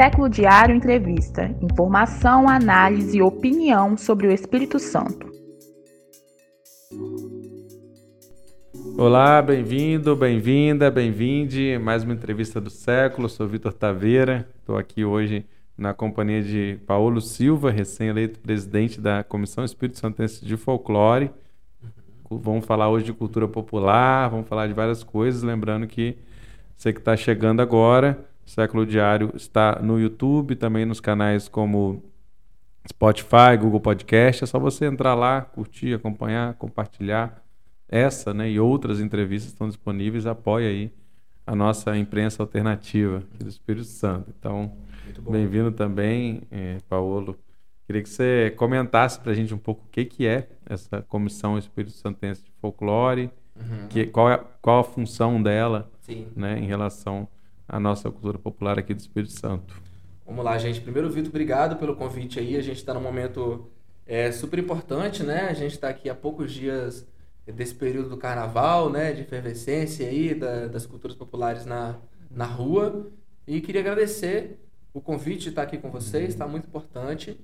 Século Diário Entrevista. Informação, análise e opinião sobre o Espírito Santo. Olá, bem-vindo, bem-vinda, bem-vinde. Mais uma entrevista do século. Sou Vitor Taveira. Estou aqui hoje na companhia de Paulo Silva, recém-eleito presidente da Comissão Espírito Santense de Folclore. Vamos falar hoje de cultura popular, vamos falar de várias coisas. Lembrando que você que está chegando agora, Século Diário está no YouTube, também nos canais como Spotify, Google Podcast. É só você entrar lá, curtir, acompanhar, compartilhar. Essa né, e outras entrevistas estão disponíveis. Apoie aí a nossa imprensa alternativa do Espírito Santo. Então, Bem-vindo também, é, Paulo. Queria que você comentasse para a gente um pouco o que, que é essa Comissão Espírito Santense de Folclore, uhum. que, qual, é, qual a função dela né, em relação à nossa cultura popular aqui do Espírito Santo. Vamos lá, gente. Primeiro, Vitor, obrigado pelo convite aí. A gente está num momento é, super importante, né? A gente está aqui há poucos dias desse período do carnaval, né? De efervescência aí da, das culturas populares na, na rua. E queria agradecer o convite de estar aqui com vocês, está muito importante.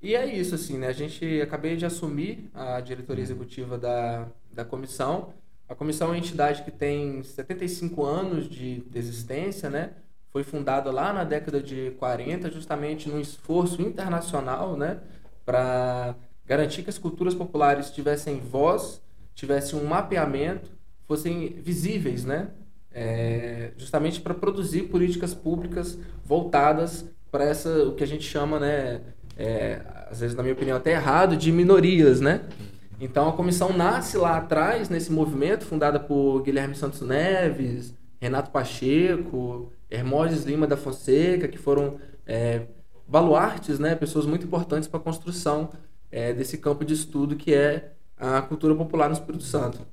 E é isso, assim, né? A gente acabei de assumir a diretoria executiva da, da comissão. A comissão é uma entidade que tem 75 anos de, existência, né? Foi fundada lá na década de 40, justamente num esforço internacional, né? Para garantir que as culturas populares tivessem voz, tivessem um mapeamento, fossem visíveis, né? é, justamente para produzir políticas públicas voltadas para essa o que a gente chama, né, é, às vezes na minha opinião até errado, de minorias, né? Então a comissão nasce lá atrás nesse movimento fundada por Guilherme Santos Neves, Renato Pacheco, Hermógenes Lima da Fonseca, que foram é, baluartes, né, pessoas muito importantes para a construção é, desse campo de estudo que é a cultura popular no Espírito Santo.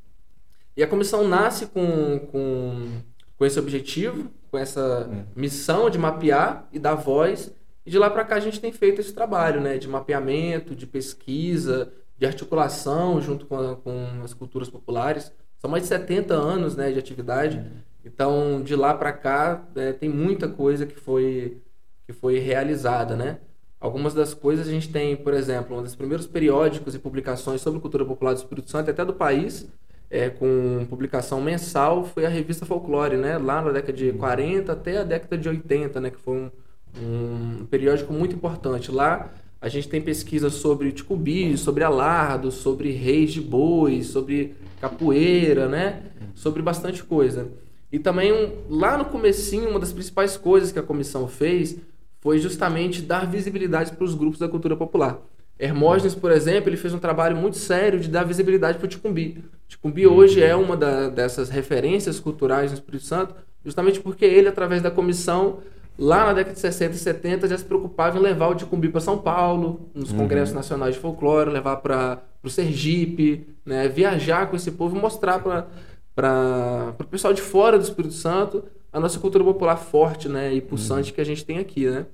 E a comissão nasce com, com, com esse objetivo, com essa hum. missão de mapear e dar voz. E de lá para cá a gente tem feito esse trabalho né, de mapeamento, de pesquisa, de articulação junto com, a, com as culturas populares. São mais de 70 anos né, de atividade. Hum. Então, de lá para cá, é, tem muita coisa que foi, que foi realizada, né? Algumas das coisas a gente tem, por exemplo, um dos primeiros periódicos e publicações sobre cultura popular do Espírito Santo, até do país, é, com publicação mensal foi a revista Folclore, né? Lá na década de 40 até a década de 80, né? Que foi um, um periódico muito importante. Lá a gente tem pesquisas sobre Ticubi, sobre Alardo, sobre reis de bois, sobre capoeira, né? Sobre bastante coisa. E também, um, lá no comecinho, uma das principais coisas que a comissão fez foi justamente dar visibilidade para os grupos da cultura popular. Hermógenes, por exemplo, ele fez um trabalho muito sério de dar visibilidade para o Ticumbi. O Ticumbi hoje é uma da, dessas referências culturais no Espírito Santo, justamente porque ele, através da comissão, lá na década de 60 e 70, já se preocupava em levar o Ticumbi para São Paulo, nos uhum. congressos nacionais de folclore, levar para o Sergipe, né, viajar com esse povo e mostrar para o pessoal de fora do Espírito Santo a nossa cultura popular forte né, e pulsante uhum. que a gente tem aqui, né?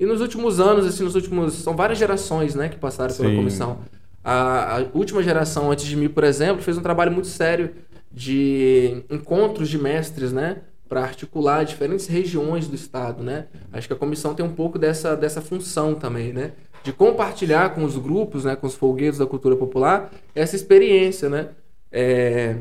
E nos últimos anos, assim, nos últimos. São várias gerações, né, que passaram pela Sim. comissão. A, a, última geração antes de mim, por exemplo, fez um trabalho muito sério de encontros de mestres, né? Para articular diferentes regiões do estado, né? Acho que a comissão tem um pouco dessa, dessa função também, né? De compartilhar com os grupos, né? Com os folguedos da cultura popular, essa experiência, né? É,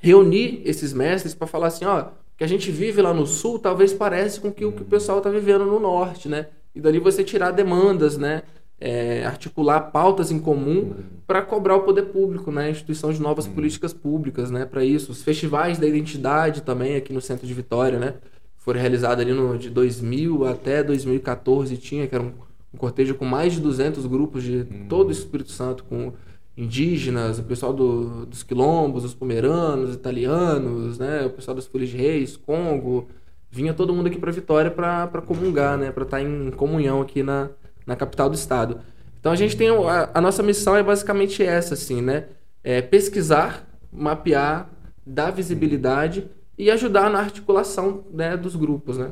reunir esses mestres para falar assim, ó, que a gente vive lá no sul talvez parece com que o que o pessoal está vivendo no norte, né? E dali você tirar demandas, né? É, articular pautas em comum para cobrar o poder público, né? A instituição de novas políticas públicas, né? Para isso, os festivais da identidade também aqui no centro de Vitória, né? Foram realizados ali no, de 2000 até 2014 tinha que era um, um cortejo com mais de 200 grupos de todo o Espírito Santo com indígenas, o pessoal do, dos quilombos, os pomeranos, italianos, né, o pessoal das Folhas de Reis, Congo, vinha todo mundo aqui para Vitória para comungar, né, para estar tá em comunhão aqui na, na capital do estado. Então a gente tem a, a nossa missão é basicamente essa, assim, né, é pesquisar, mapear, dar visibilidade e ajudar na articulação né, dos grupos, né.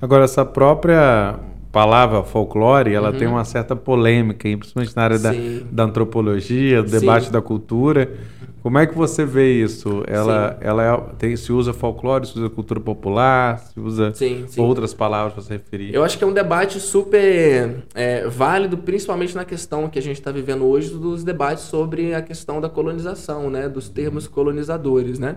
Agora essa própria palavra folclore, ela uhum. tem uma certa polêmica, principalmente na área da, da, antropologia, do debate Sim. da cultura. Como é que você vê isso? Ela, ela é, tem, se usa folclore, se usa cultura popular, se usa sim, sim. outras palavras para se referir? Eu acho que é um debate super é, válido, principalmente na questão que a gente está vivendo hoje dos debates sobre a questão da colonização, né, dos termos colonizadores, né?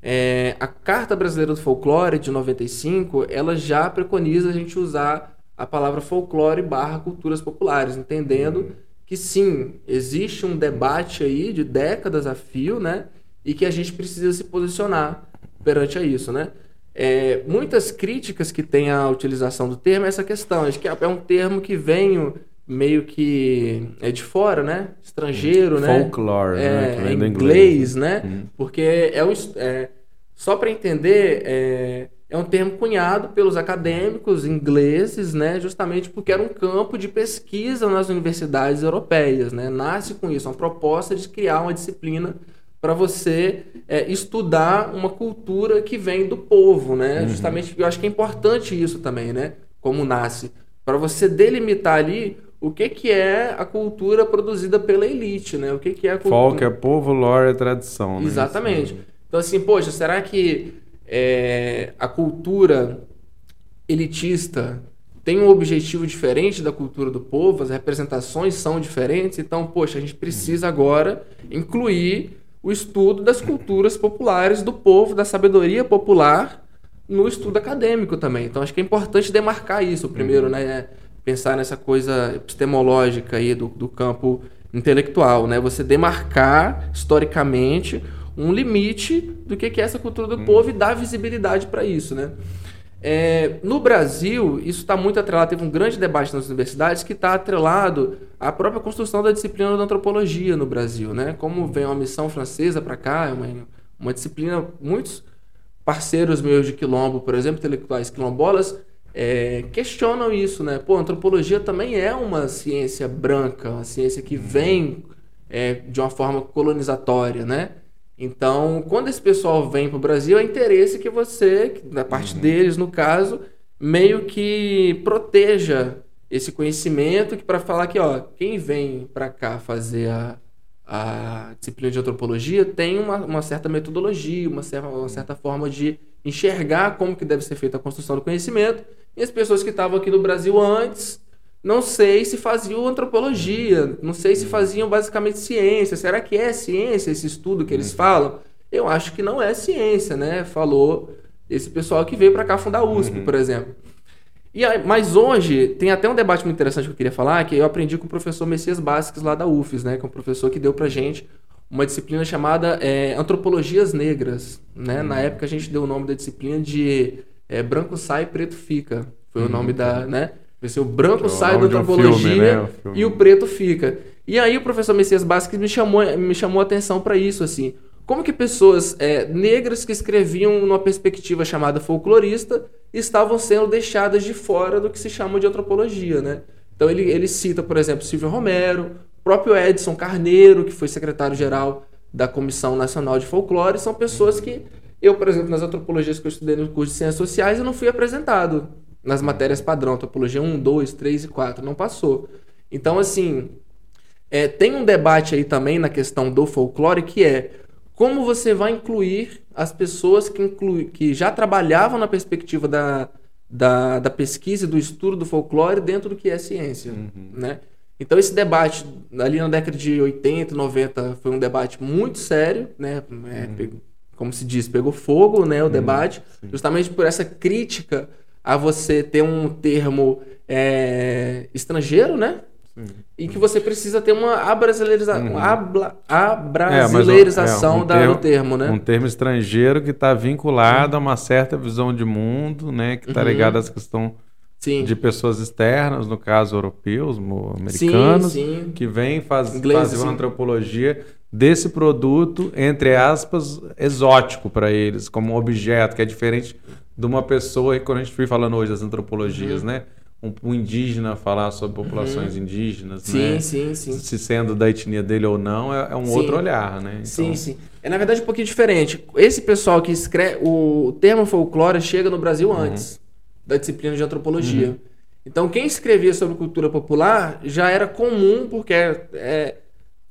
É, a Carta Brasileira do Folclore de 95, ela já preconiza a gente usar a palavra folclore barra culturas populares, entendendo que sim, existe um debate aí de décadas a fio, né? E que a gente precisa se posicionar perante a isso, né? É, muitas críticas que tem à utilização do termo é essa questão. Acho que é um termo que vem meio que é de fora, né? Estrangeiro, né? Folklore, é, né? É inglês, inglês, né? Uhum. Porque é, o, é só para entender, é, é um termo cunhado pelos acadêmicos ingleses, né, justamente porque era um campo de pesquisa nas universidades europeias. Né? Nasce com isso, uma proposta de criar uma disciplina para você é, estudar uma cultura que vem do povo. Né? Uhum. Justamente, eu acho que é importante isso também, né? como nasce, para você delimitar ali o que, que é a cultura produzida pela elite, né? O que, que é a cultura... Folk é povo, lore é tradição. Né? Exatamente. Então, assim, poxa, será que é, a cultura elitista tem um objetivo diferente da cultura do povo, as representações são diferentes, então, poxa, a gente precisa agora incluir o estudo das culturas populares do povo, da sabedoria popular no estudo acadêmico também. Então, acho que é importante demarcar isso. Primeiro, uhum. né, pensar nessa coisa epistemológica aí do, do campo intelectual, né? Você demarcar historicamente um limite do que é essa cultura do hum. povo e dar visibilidade para isso, né? É, no Brasil, isso está muito atrelado, teve um grande debate nas universidades que está atrelado à própria construção da disciplina da antropologia no Brasil, né? Como vem uma missão francesa para cá, é uma, uma disciplina, muitos parceiros meus de quilombo, por exemplo, intelectuais quilombolas, é, questionam isso, né? Pô, a antropologia também é uma ciência branca, uma ciência que vem é, de uma forma colonizatória, né? Então, quando esse pessoal vem para o Brasil, é interesse que você, da parte uhum. deles no caso, meio que proteja esse conhecimento que para falar que ó, quem vem para cá fazer a, a disciplina de antropologia tem uma, uma certa metodologia, uma certa, uma certa forma de enxergar como que deve ser feita a construção do conhecimento. E as pessoas que estavam aqui no Brasil antes não sei se faziam antropologia, não sei se faziam basicamente ciência. Será que é ciência esse estudo que eles uhum. falam? Eu acho que não é ciência, né? Falou esse pessoal que veio para cá fundar a USP, uhum. por exemplo. E aí, mas hoje tem até um debate muito interessante que eu queria falar, que eu aprendi com o professor Messias Basques lá da UFES, né? Que é um professor que deu pra gente uma disciplina chamada é, Antropologias Negras, né? Uhum. Na época a gente deu o nome da disciplina de é, Branco Sai, Preto Fica. Foi o nome da, né? O branco sai da antropologia um filme, né? e o preto fica. E aí o professor Messias Basques me chamou, me chamou a atenção para isso, assim. Como que pessoas é, negras que escreviam numa perspectiva chamada folclorista estavam sendo deixadas de fora do que se chama de antropologia, né? Então ele, ele cita, por exemplo, Silvio Romero, próprio Edson Carneiro, que foi secretário-geral da Comissão Nacional de Folclore, são pessoas que eu, por exemplo, nas antropologias que eu estudei no curso de Ciências Sociais, eu não fui apresentado nas matérias padrão, topologia 1, 2, 3 e 4. Não passou. Então, assim, é, tem um debate aí também na questão do folclore que é como você vai incluir as pessoas que, inclui, que já trabalhavam na perspectiva da, da, da pesquisa e do estudo do folclore dentro do que é ciência, uhum. né? Então esse debate ali na década de 80, 90 foi um debate muito sério, né? É, uhum. pegou, como se diz, pegou fogo, né, o uhum. debate, justamente por essa crítica a você ter um termo é, estrangeiro, né? Sim. E que você precisa ter uma abrasileiriza... uhum. abla... abrasileirização é, é, um da, termo, do termo, né? Um termo estrangeiro que está vinculado uhum. a uma certa visão de mundo, né? Que está uhum. ligado a essa questão sim. de pessoas externas, no caso europeus, americanos, sim, sim. que vêm faz, fazer uma antropologia desse produto, entre aspas, exótico para eles, como um objeto, que é diferente de uma pessoa, quando a gente foi falando hoje das antropologias, uhum. né? Um, um, indígena falar sobre populações uhum. indígenas, sim, né? Sim, sim, Se sendo da etnia dele ou não, é, é um sim. outro olhar, né? Então... Sim, sim. É na verdade um pouquinho diferente. Esse pessoal que escreve. O termo folclore chega no Brasil uhum. antes da disciplina de antropologia. Uhum. Então, quem escrevia sobre cultura popular já era comum, porque é, é,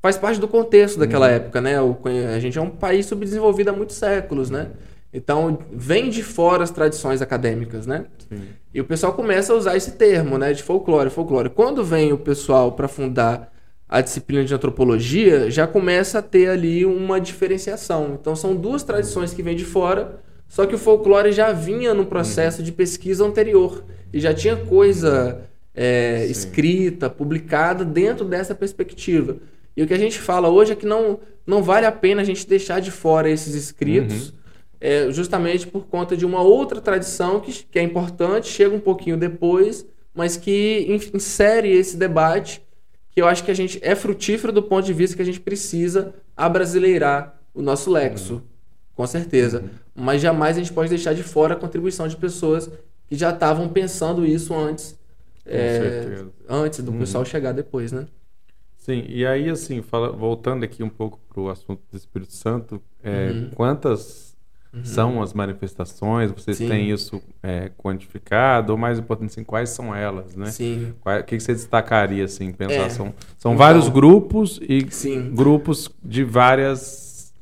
faz parte do contexto daquela uhum. época, né? O, a gente é um país subdesenvolvido há muitos séculos, né? Então, vem de fora as tradições acadêmicas, né? Sim. E o pessoal começa a usar esse termo, né? De folclore, folclore. Quando vem o pessoal para fundar a disciplina de antropologia, já começa a ter ali uma diferenciação. Então, são duas tradições que vêm de fora, só que o folclore já vinha no processo uhum. de pesquisa anterior e já tinha coisa é, escrita, publicada dentro dessa perspectiva. E o que a gente fala hoje é que não, não vale a pena a gente deixar de fora esses escritos, uhum. É, justamente por conta de uma outra tradição que, que é importante, chega um pouquinho depois, mas que insere esse debate que eu acho que a gente é frutífero do ponto de vista que a gente precisa abrasileirar o nosso lexo, uhum. com certeza. Uhum. Mas jamais a gente pode deixar de fora a contribuição de pessoas que já estavam pensando isso antes, é, antes do uhum. pessoal chegar depois, né? Sim, e aí assim, fala, voltando aqui um pouco para o assunto do Espírito Santo, é, uhum. quantas uhum. são as manifestações? Vocês Sim. têm isso é, quantificado? Ou mais importante, assim, quais são elas, né? Sim. o que, que você destacaria, assim, pensar? É. São, são então, vários grupos e Sim. grupos de várias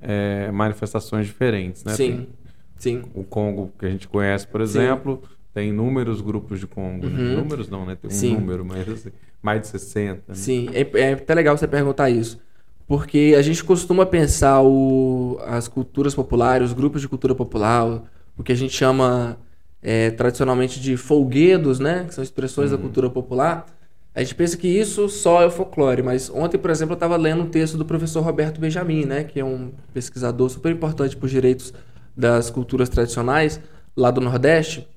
é, manifestações diferentes, né? Sim. Tem, Sim. O Congo que a gente conhece, por exemplo, Sim. tem inúmeros grupos de Congo. Né? Uhum. Números não, né? Tem um número, mas assim, mais de 60. Né? Sim, é, é até legal você perguntar isso. Porque a gente costuma pensar o, as culturas populares, os grupos de cultura popular, o que a gente chama é, tradicionalmente de folguedos, né? Que são expressões uhum. da cultura popular. A gente pensa que isso só é o folclore, mas ontem, por exemplo, eu estava lendo um texto do professor Roberto Benjamin, né? Que é um pesquisador super importante para os direitos das culturas tradicionais lá do Nordeste,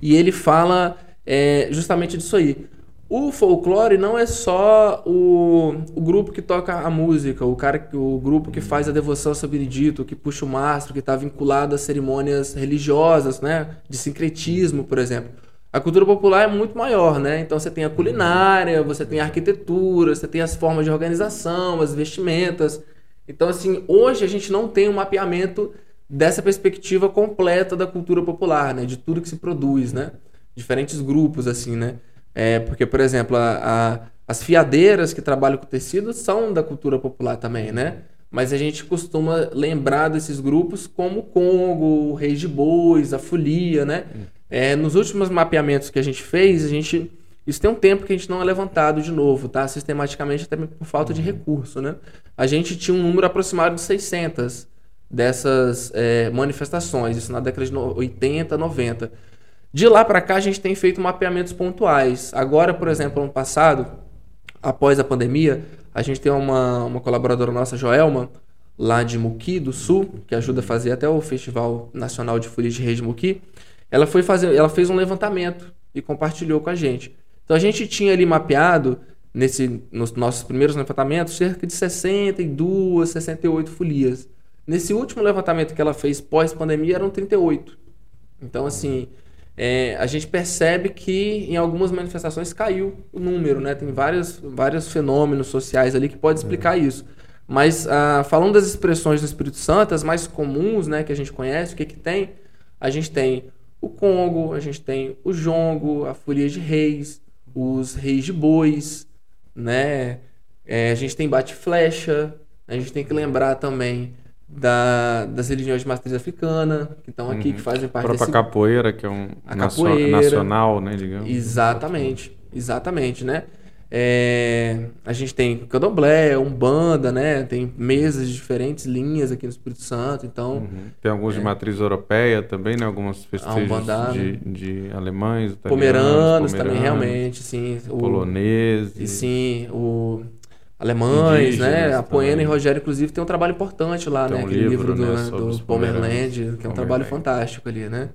e ele fala é, justamente disso aí. O folclore não é só o, o, grupo que toca a música, o cara, o grupo que faz a devoção ao São Benedito, que puxa o mastro, que está vinculado a cerimônias religiosas, né, de sincretismo, por exemplo. A cultura popular é muito maior, né? Então você tem a culinária, você tem a arquitetura, você tem as formas de organização, as vestimentas. Então assim, hoje a gente não tem um mapeamento dessa perspectiva completa da cultura popular, né? De tudo que se produz, né? Diferentes grupos, assim, né? É, porque, por exemplo, a, a, as fiadeiras que trabalham com tecido são da cultura popular também, né? Mas a gente costuma lembrar desses grupos como o Congo, o Reis de Bois, a Folia, né? É, nos últimos mapeamentos que a gente fez, a gente... Isso tem um tempo que a gente não é levantado de novo, tá? Sistematicamente, até por falta de recurso, né? A gente tinha um número aproximado de 600 dessas é, manifestações, isso na década de 80, 90. De lá para cá, a gente tem feito mapeamentos pontuais. Agora, por exemplo, ano passado, após a pandemia, a gente tem uma, uma colaboradora nossa, Joelma, lá de Muqui, do Sul, que ajuda a fazer até o Festival Nacional de Folia de Reis de Muqui. Ela, foi fazer, ela fez um levantamento e compartilhou com a gente. Então, a gente tinha ali mapeado, nesse, nos nossos primeiros levantamentos, cerca de 62, 68 folias. Nesse último levantamento que ela fez pós-pandemia eram 38. Então, assim, é, a gente percebe que em algumas manifestações caiu o número, né? Tem vários, vários fenômenos sociais ali que pode explicar é. isso. Mas ah, falando das expressões do Espírito Santo, as mais comuns, né, que a gente conhece, o que que tem? A gente tem o Congo, a gente tem o Jongo, a Folia de Reis, os Reis de Bois, né? É, a gente tem bate-flecha, a gente tem que lembrar também da, das religiões de matriz africana, que estão aqui, uhum. que fazem parte a própria desse... capoeira, que é um capoeira, nacional, né, digamos. Exatamente, exatamente, né? É, a gente tem candomblé, umbanda, né? Tem mesas de diferentes linhas aqui no Espírito Santo, então... Uhum. Tem alguns é, de matriz europeia também, né? Alguns festejos de, de alemães, pomeranos, pomeranos também, realmente, sim. Poloneses. E sim, o alemães, né? A Poena e Rogério, inclusive, tem um trabalho importante lá, tem né? Um Aquele livro, do, né, do Pomerland, que é um trabalho fantástico ali, né?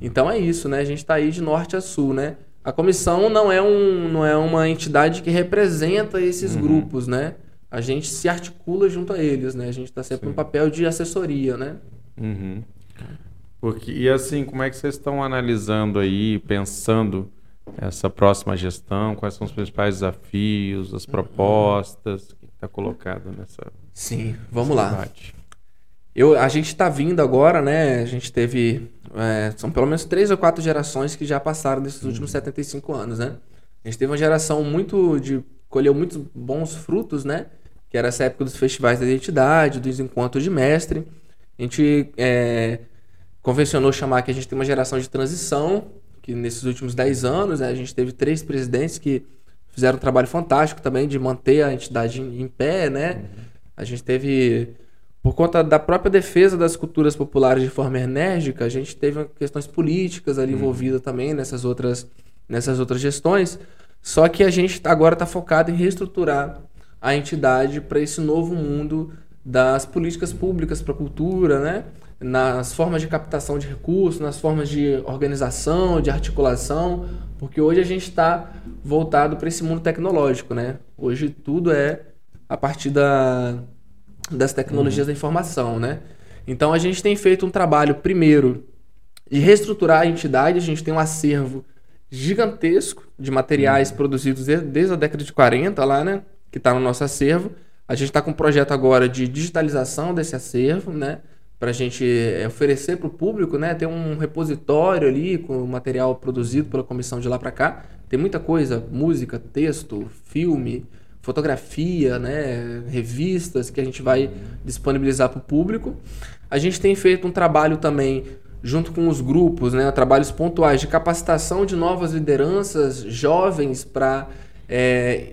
Então é isso, né? A gente está aí de norte a sul, né? A comissão não é, um, não é uma entidade que representa esses uhum. grupos, né? A gente se articula junto a eles, né? A gente está sempre Sim. no papel de assessoria, né? Uhum. Porque, e assim, como é que vocês estão analisando aí, pensando essa próxima gestão? Quais são os principais desafios, as propostas que está colocado nessa? Sim, vamos lá. Eu, a gente está vindo agora, né? A gente teve é, são pelo menos três ou quatro gerações que já passaram nesses uhum. últimos 75 anos, né? A gente teve uma geração muito de colheu muitos bons frutos, né? Que era essa época dos festivais da identidade, dos encontros de mestre. A gente é, convencionou chamar que a gente tem uma geração de transição, que nesses últimos 10 anos né, a gente teve três presidentes que fizeram um trabalho fantástico também de manter a entidade em, em pé, né? Uhum. A gente teve por conta da própria defesa das culturas populares de forma enérgica, a gente teve questões políticas ali uhum. envolvidas também nessas outras, nessas outras gestões. Só que a gente agora está focado em reestruturar a entidade para esse novo mundo das políticas públicas para a cultura, né? Nas formas de captação de recursos, nas formas de organização, de articulação, porque hoje a gente está voltado para esse mundo tecnológico. Né? Hoje tudo é a partir da, das tecnologias uhum. da informação, né? Então a gente tem feito um trabalho primeiro de reestruturar a entidade, a gente tem um acervo gigantesco de materiais uhum. produzidos desde a década de 40 lá, né, que está no nosso acervo. A gente está com um projeto agora de digitalização desse acervo, né, para a gente é, oferecer para o público, né, ter um repositório ali com o material produzido pela comissão de lá para cá. Tem muita coisa, música, texto, filme, fotografia, né, revistas que a gente vai disponibilizar para o público. A gente tem feito um trabalho também junto com os grupos, né, trabalhos pontuais de capacitação de novas lideranças jovens para é,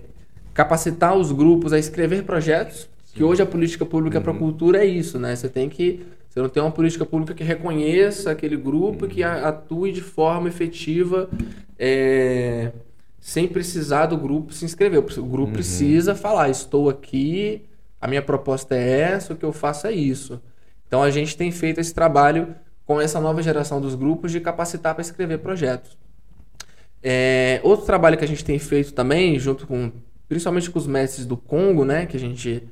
capacitar os grupos a escrever projetos. Que hoje a política pública uhum. para a cultura é isso, né? Você tem que você não tem uma política pública que reconheça aquele grupo, que atue de forma efetiva é, sem precisar do grupo se inscrever. O grupo uhum. precisa falar: estou aqui, a minha proposta é essa, o que eu faço é isso. Então a gente tem feito esse trabalho com essa nova geração dos grupos de capacitar para escrever projetos. É, outro trabalho que a gente tem feito também, junto com principalmente com os mestres do Congo, né, que a gente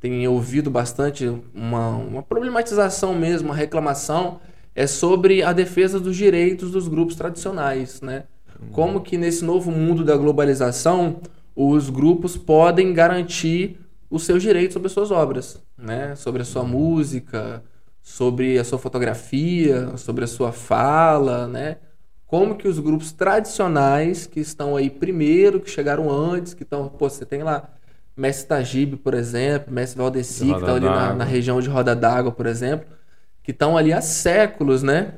tem ouvido bastante uma, uma problematização mesmo, uma reclamação, é sobre a defesa dos direitos dos grupos tradicionais, né? Como que nesse novo mundo da globalização os grupos podem garantir os seus direitos sobre as suas obras, né? Sobre a sua música, sobre a sua fotografia, sobre a sua fala, né? Como que os grupos tradicionais que estão aí primeiro, que chegaram antes, que estão, pô, você tem lá Mestre Tajib, por exemplo, Mestre Valdeci, que estão ali na, na região de Roda d'Água, por exemplo, que estão ali há séculos, né?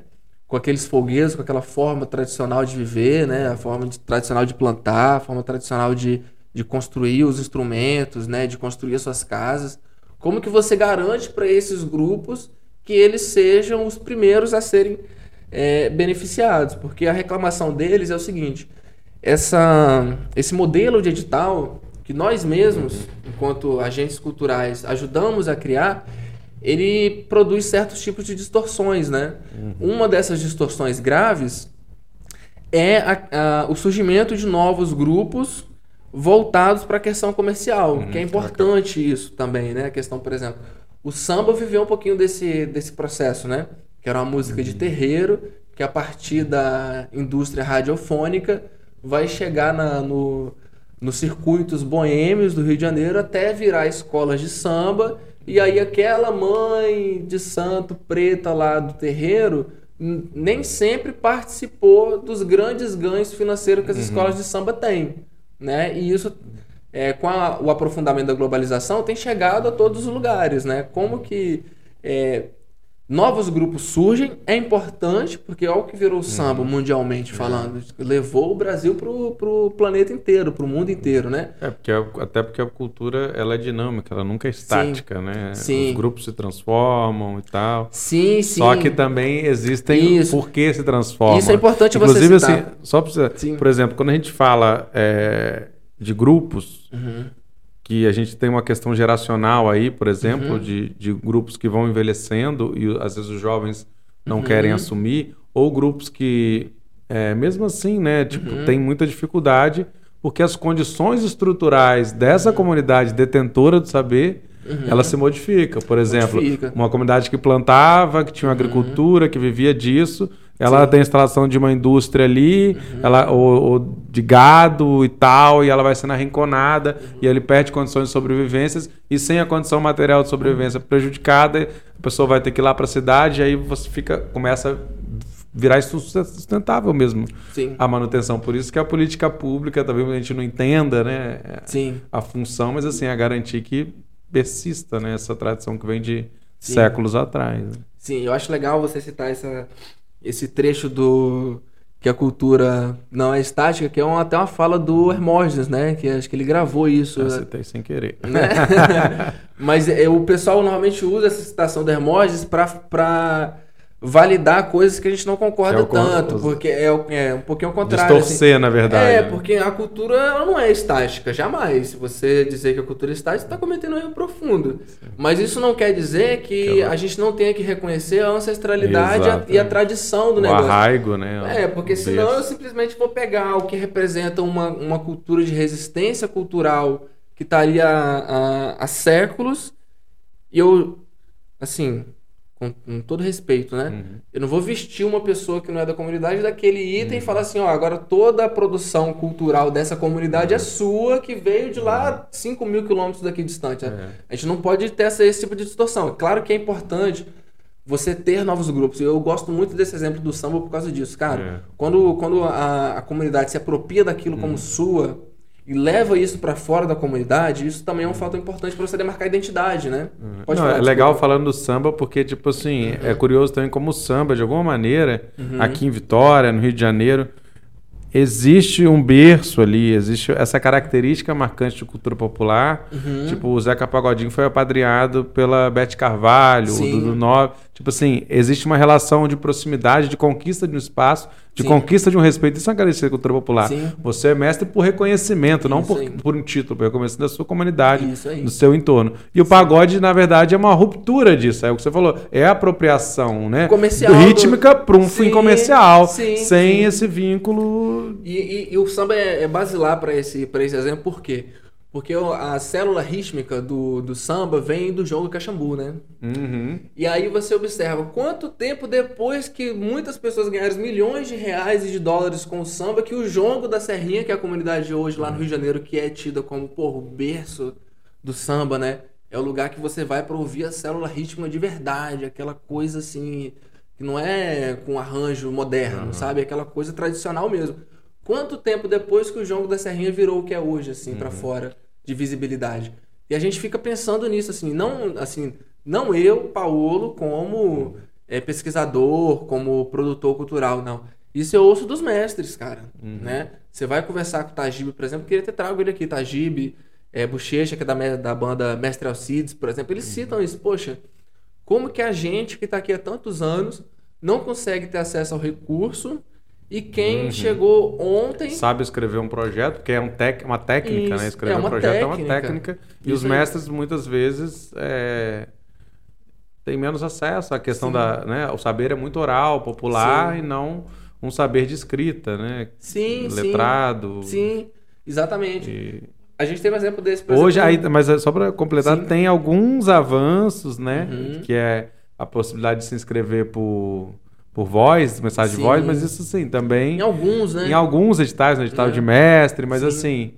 com aqueles fogueiros, com aquela forma tradicional de viver, né? A forma de, tradicional de plantar, a forma tradicional de, de construir os instrumentos, né? De construir as suas casas. Como que você garante para esses grupos que eles sejam os primeiros a serem é, beneficiados? Porque a reclamação deles é o seguinte: essa, esse modelo de edital que nós mesmos, enquanto agentes culturais, ajudamos a criar, ele produz certos tipos de distorções, né? Uhum. Uma dessas distorções graves é a, a, o surgimento de novos grupos voltados para a questão comercial, uhum. que é importante isso também, né? A questão, por exemplo, o samba viveu um pouquinho desse, desse processo, né? Que era uma música de uhum. terreiro, que a partir da indústria radiofônica vai chegar na, no, nos circuitos boêmios do Rio de Janeiro até virar escolas de samba e aí aquela mãe de santo preta lá do terreiro nem sempre participou dos grandes ganhos financeiros que as uhum. escolas de samba têm, né? E isso é, com a, o aprofundamento da globalização tem chegado a todos os lugares, né? Como que é, novos grupos surgem, é importante, porque olha o que virou o samba uhum. mundialmente falando. Levou o Brasil pro, pro planeta inteiro, pro mundo inteiro, né? É, porque até porque a cultura ela é dinâmica, ela nunca é estática, sim. né? Sim. Os grupos se transformam e tal. Sim, sim. Só que também existem Isso. por que se transformam. Isso é importante Inclusive, você citar. assim, só pra, por exemplo, quando a gente fala é, de grupos, uhum que a gente tem uma questão geracional aí, por exemplo, uhum. de, de grupos que vão envelhecendo e às vezes os jovens não uhum. querem assumir, ou grupos que, é, mesmo assim, né, tipo, uhum. tem muita dificuldade porque as condições estruturais dessa comunidade detentora do saber Uhum. ela se modifica. Por exemplo, modifica. uma comunidade que plantava, que tinha uhum. agricultura, que vivia disso, ela Sim. tem instalação de uma indústria ali, uhum. ela, ou, ou, de gado e tal, e ela vai sendo arrinconada, uhum. e ele perde condições de sobrevivência, e sem a condição material de sobrevivência prejudicada, a pessoa vai ter que ir lá para a cidade, e aí você fica, começa a virar sustentável mesmo Sim. a manutenção. Por isso que a política pública, talvez a gente não entenda né, Sim. a função, mas assim, a garantir que persista né, essa tradição que vem de Sim. séculos atrás. né? Sim, eu acho legal você citar essa, esse trecho do que a cultura não é estática, que é uma, até uma fala do Hermógenes, né? Que acho que ele gravou isso. Eu citei sem querer. né? Mas é, o pessoal normalmente usa essa citação do Hermógenes para validar coisas que a gente não concorda é con- tanto, porque é, é um pouquinho ao contrário. assim. Distorcer, na verdade. É, né? porque a cultura ela não é estática, jamais. Se você dizer que a cultura é estática, você está cometendo um erro profundo. Mas isso não quer dizer que Que ela- a gente não tenha que reconhecer a ancestralidade e a- e a tradição do o negócio. arraigo, né? É, porque senão eu simplesmente vou pegar o que representa uma, uma cultura de resistência cultural que está ali há, há, há séculos e eu, assim, com, com todo respeito, né? Uhum. Eu não vou vestir uma pessoa que não é da comunidade daquele item Uhum. e falar assim, ó, agora toda a produção cultural dessa comunidade é sua, que veio de lá 5 mil quilômetros daqui distante. né? Uhum. É. A gente não pode ter essa, esse tipo de distorção. Claro que é importante você ter novos grupos. Eu gosto muito desse exemplo do samba por causa disso. Cara, É. quando, quando a, a comunidade se apropria daquilo Uhum. como sua e leva isso pra fora da comunidade, isso também é um fator importante pra você demarcar a identidade, né? Pode Não, falar, é legal falando do samba, porque, tipo assim, é curioso também como o samba, de alguma maneira, Uhum. aqui em Vitória, no Rio de Janeiro, existe um berço ali, existe essa característica marcante de cultura popular. Uhum. Tipo, o Zeca Pagodinho foi apadreado pela Bete Carvalho, o Sim. Dudu Nobre. Tipo assim, existe uma relação de proximidade, de conquista de um espaço, de Sim. conquista de um respeito. Isso é uma característica da cultura popular. Sim. Você é mestre por reconhecimento, não por, por um título, por reconhecimento da sua comunidade, do seu entorno. E o pagode, na verdade, é uma ruptura disso. É o que você falou. É a apropriação, né? Comercial Do do- rítmica para um Sim, fim comercial. sim, sem sim. esse vínculo. E, e- e o samba é, é basilar para esse, pra esse exemplo, por quê? Porque o- a célula rítmica do, do samba vem do jogo Caxambu, né? Uhum. E aí você observa quanto tempo depois que muitas pessoas ganharam milhões de reais e de dólares com o samba, que o jongo da Serrinha, que é a comunidade hoje lá no Rio de Janeiro, que é tida como, o berço do samba, né? É o lugar que você vai para ouvir a célula rítmica de verdade, aquela coisa assim, que não é com arranjo moderno, sabe? Aquela coisa tradicional mesmo. Quanto tempo depois que o jongo da Serrinha virou o que é hoje, assim, pra fora de visibilidade? E a gente fica pensando nisso, assim, não, assim, não eu, Paulo, como é, pesquisador, como produtor cultural, não. Isso eu ouço dos mestres, cara, né? Você vai conversar com o Tajibe, por exemplo, queria ter trago ele aqui, Tajibe, é, Bochecha, que é da, da banda Mestre Alcides, por exemplo, eles citam isso, poxa, como que a gente que está aqui há tantos anos não consegue ter acesso ao recurso e quem Uhum. chegou ontem Sabe escrever um projeto, porque é um tec, uma técnica, Isso, né? Escrever é um projeto é uma técnica. técnica. E Isso os mestres, muitas vezes, é, têm menos acesso à questão Sim. da. Né? O saber é muito oral, popular, Sim. e não um saber de escrita, né? sim, Letrado. sim, sim, exatamente. E- A gente teve um exemplo desse, por Hoje, aí, mas é só para completar, Sim. tem alguns avanços, né? Uhum. Que é a possibilidade de se inscrever por, por voz, mensagem Sim. de voz, mas isso sim, também. em alguns, né? Em alguns editais, no edital É. de mestre, mas Sim. assim,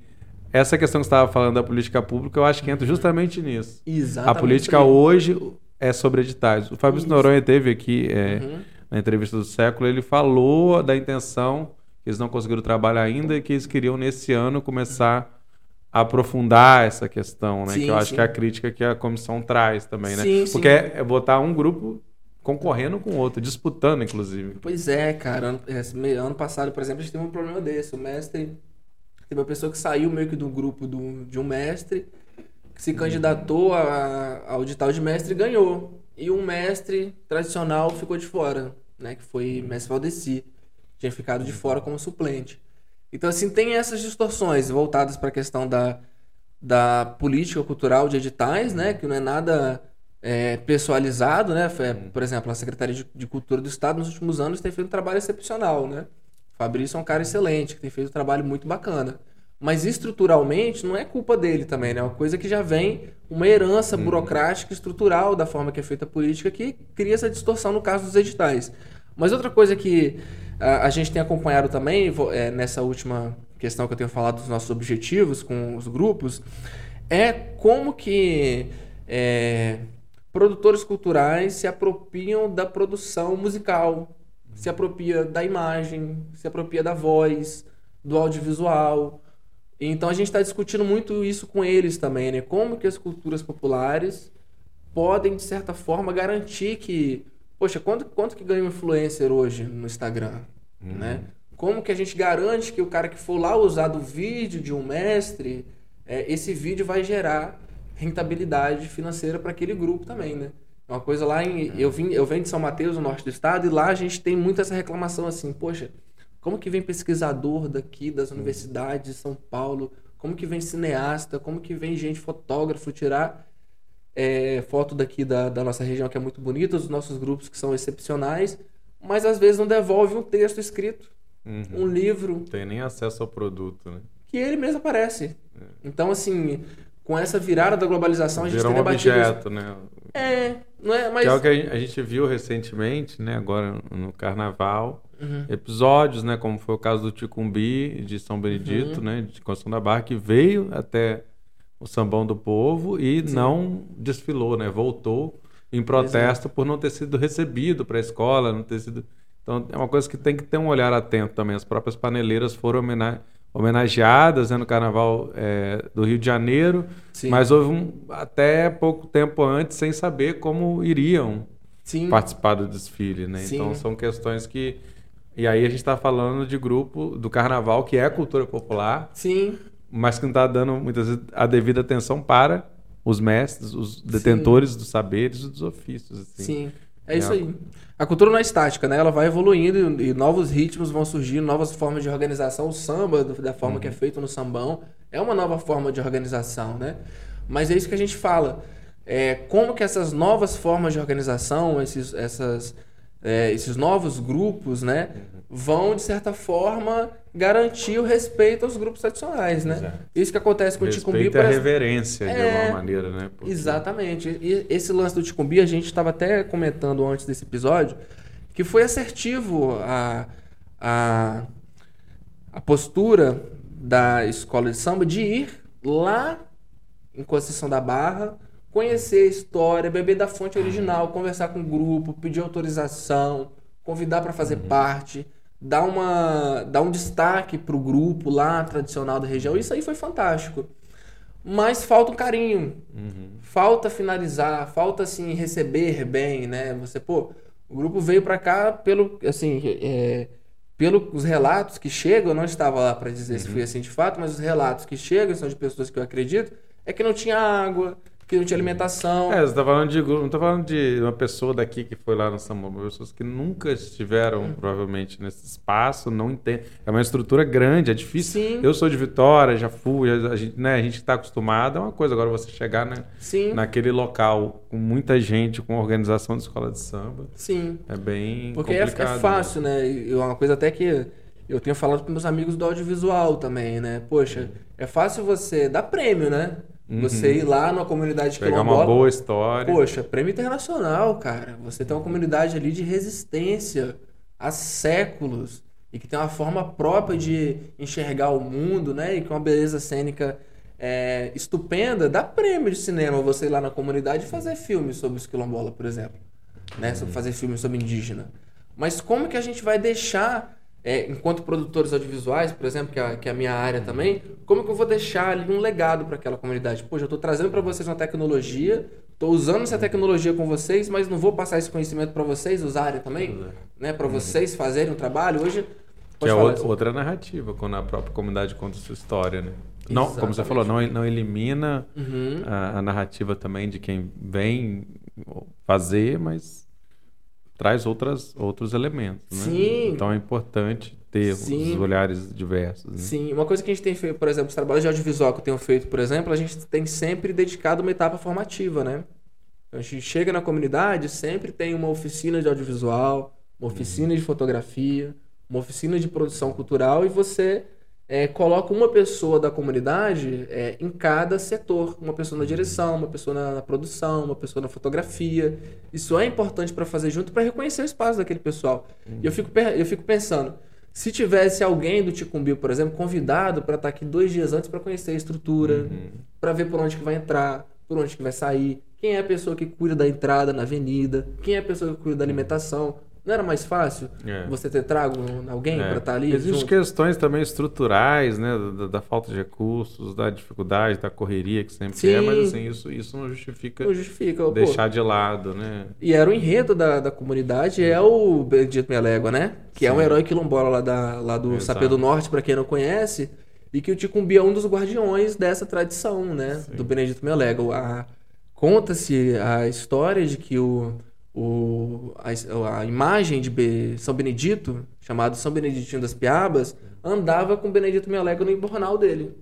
essa questão que você estava falando da política pública, eu acho que entra justamente nisso. Exatamente. a política hoje é sobre editais. O Fabrício. Noronha teve aqui é, Uhum. na entrevista do século, ele falou da intenção que eles não conseguiram trabalhar ainda e que eles queriam nesse ano começar a aprofundar essa questão, né? Sim, que eu acho sim. que é a crítica que a comissão traz também, né? Sim. Porque é é botar um grupo concorrendo com o outro, disputando, inclusive. Pois é, cara. Ano, me- ano passado, por exemplo, a gente teve um problema desse. O mestre. Teve uma pessoa que saiu meio que do grupo do, de um mestre, que se candidatou a, ao edital de mestre e ganhou. E um mestre tradicional ficou de fora, né? Que foi mestre Valdeci. Tinha ficado de fora como suplente. Então, assim, tem essas distorções voltadas para a questão da, da política cultural de editais, né? Que não é nada é, pessoalizado, né? Por exemplo, a Secretaria de, Cultura do Estado nos últimos anos tem feito um trabalho excepcional, né? O Fabrício é um cara excelente, que tem feito um trabalho muito bacana. Mas estruturalmente não é culpa dele também, né? É uma coisa que já vem uma herança burocrática e estrutural da forma que é feita a política que cria essa distorção no caso dos editais. Mas outra coisa que a, a gente tem acompanhado também, é, nessa última questão que eu tenho falado dos nossos objetivos com os grupos, é como que é, produtores culturais se apropriam da produção musical. se apropria da imagem, se apropria da voz, do audiovisual. Então a gente está discutindo muito isso com eles também, né? Como que as culturas populares podem, de certa forma, garantir que. Poxa, quanto, quanto que ganha um influencer hoje no Instagram? Uhum. Né? Como que a gente garante que o cara que for lá usar do vídeo de um mestre, é, esse vídeo vai gerar rentabilidade financeira para aquele grupo também, né? É Uma coisa lá em. Eu, vim, eu venho de São Mateus, no norte do estado, e lá a gente tem muito essa reclamação assim, poxa, como que vem pesquisador daqui das universidades de São Paulo? Como que vem cineasta? Como que vem gente fotógrafo tirar é, foto daqui da, da nossa região que é muito bonita, dos nossos grupos que são excepcionais, mas às vezes não devolve um texto escrito, Uhum. um livro Não tem nem acesso ao produto, né? que ele mesmo aparece. Então, assim, com essa virada da globalização, a gente Virou tem um debatido. objeto, né? É, não é? Mas. Que é o que a gente- viu recentemente, né? Agora no Carnaval. Uhum. Episódios, né? Como foi o caso do Ticumbi de São Benedito, Uhum. né? De Construção da Barra, que veio até o Sambão do Povo e não desfilou, né? Voltou em protesto por não ter sido recebido para a escola, não ter sido. Então é uma coisa que tem que ter um olhar atento também. As próprias paneleiras foram homena- homenageadas né, no Carnaval é, do Rio de Janeiro, Sim. mas houve um, até pouco tempo antes sem saber como iriam Sim. participar do desfile, né? Sim. Então são questões que e aí a gente está falando de grupo do Carnaval que é cultura popular, Sim. mas que não está dando muitas vezes a devida atenção para os mestres, os detentores dos saberes e dos ofícios. Assim. Sim. É É isso aí. A cultura não é estática, né? Ela vai evoluindo e, e novos ritmos vão surgir, novas formas de organização. O samba, da forma que é feito no sambão, é uma nova forma de organização, né? Mas é isso que a gente fala. É, como que essas novas formas de organização, esses, essas, é, esses novos grupos, né? Vão, de certa forma, garantir o respeito aos grupos tradicionais, né? Exato. Isso que acontece com o Ticumbi, Respeito a exemplo. reverência, de É, alguma maneira, né? Porque- Exatamente. E esse lance do Ticumbi, a gente estava até comentando antes desse episódio, que foi assertivo a, a, a postura da escola de samba de ir lá em Conceição da Barra, conhecer a história, beber da fonte original, conversar com o grupo, pedir autorização, convidar para fazer parte, dar, uma, dar um destaque para o grupo lá tradicional da região. Isso aí foi fantástico. Mas falta um carinho, Uhum. falta finalizar, falta assim receber bem, né? Você, pô, o grupo veio pra cá pelo, assim, é, pelos relatos que chegam, eu não estava lá pra dizer se foi assim de fato, mas os relatos que chegam são de pessoas que eu acredito, é que não tinha água, que não tinha alimentação. É, você tá falando de grupo, não tá falando de uma pessoa daqui que foi lá no Samba, pessoas que nunca estiveram, Hum. provavelmente, nesse espaço, não entendem. É uma estrutura grande, é difícil. Sim. Eu sou de Vitória, já fui, a gente, né, a gente está acostumado, é uma coisa. Agora você chegar né, Sim, naquele local com muita gente, com organização de escola de samba, sim. é bem Porque é, é complicado. fácil, né? É uma coisa até que eu tenho falado com meus amigos do audiovisual também, né? Poxa, é fácil você dar prêmio, né? Você ir lá numa comunidade Pegar uma quilombola. boa história. Poxa, prêmio internacional, cara. Você tem uma comunidade ali de resistência há séculos e que tem uma forma própria de enxergar o mundo, né? E com uma beleza cênica é, estupenda. Dá prêmio de cinema você ir lá na comunidade e fazer filmes sobre os quilombola, por exemplo. Né? Sobre fazer filmes sobre indígena. Mas como que a gente vai deixar, é, enquanto produtores audiovisuais, por exemplo, que é, que é a minha área também, como que eu vou deixar ali um legado para aquela comunidade? Poxa, eu estou trazendo para vocês uma tecnologia, estou usando essa tecnologia com vocês, mas não vou passar esse conhecimento para vocês usarem também, né? Para vocês fazerem um trabalho. Hoje, Que é outra, outra narrativa, quando a própria comunidade conta sua história, né? Não, como você falou, não, não elimina Uhum. a, a narrativa também de quem vem fazer, mas traz outras, outros elementos, né? Sim. Então é importante ter Sim. os olhares diversos. Né? Sim, uma coisa que a gente tem feito, por exemplo, os trabalhos de audiovisual que eu tenho feito, por exemplo, a gente tem sempre dedicado uma etapa formativa, né? Então, a gente chega na comunidade, sempre tem uma oficina de audiovisual, uma oficina de fotografia, uma oficina de produção cultural e você é, coloca uma pessoa da comunidade é, em cada setor. Uma pessoa na direção, uma pessoa na, na produção, uma pessoa na fotografia. Isso é importante para fazer junto para reconhecer o espaço daquele pessoal. E eu fico, eu fico pensando, se tivesse alguém do Ticumbi, por exemplo, convidado para estar aqui dois dias antes para conhecer a estrutura, para ver por onde que vai entrar, por onde que vai sair, quem é a pessoa que cuida da entrada na avenida, quem é a pessoa que cuida da alimentação, Não era mais fácil É. você ter trago alguém É. para estar ali? Existem questões também estruturais, né? Da, da falta de recursos, da dificuldade, da correria que sempre Sim. é, mas assim, isso, isso não justifica Não justifica. pô. deixar de lado, né? E era o enredo da, da comunidade, é o Benedito Melégua, né? Que é um Sim. herói quilombola lá, da, lá do Exato. Sapê do Norte, pra quem não conhece, e que o Ticumbi é um dos guardiões dessa tradição, né? Sim. Do Benedito Melégua. A- Conta-se a história de que o, o, a, a imagem de São Benedito, chamado São Beneditinho das Piabas, andava com o Benedito Melégua no embornal dele.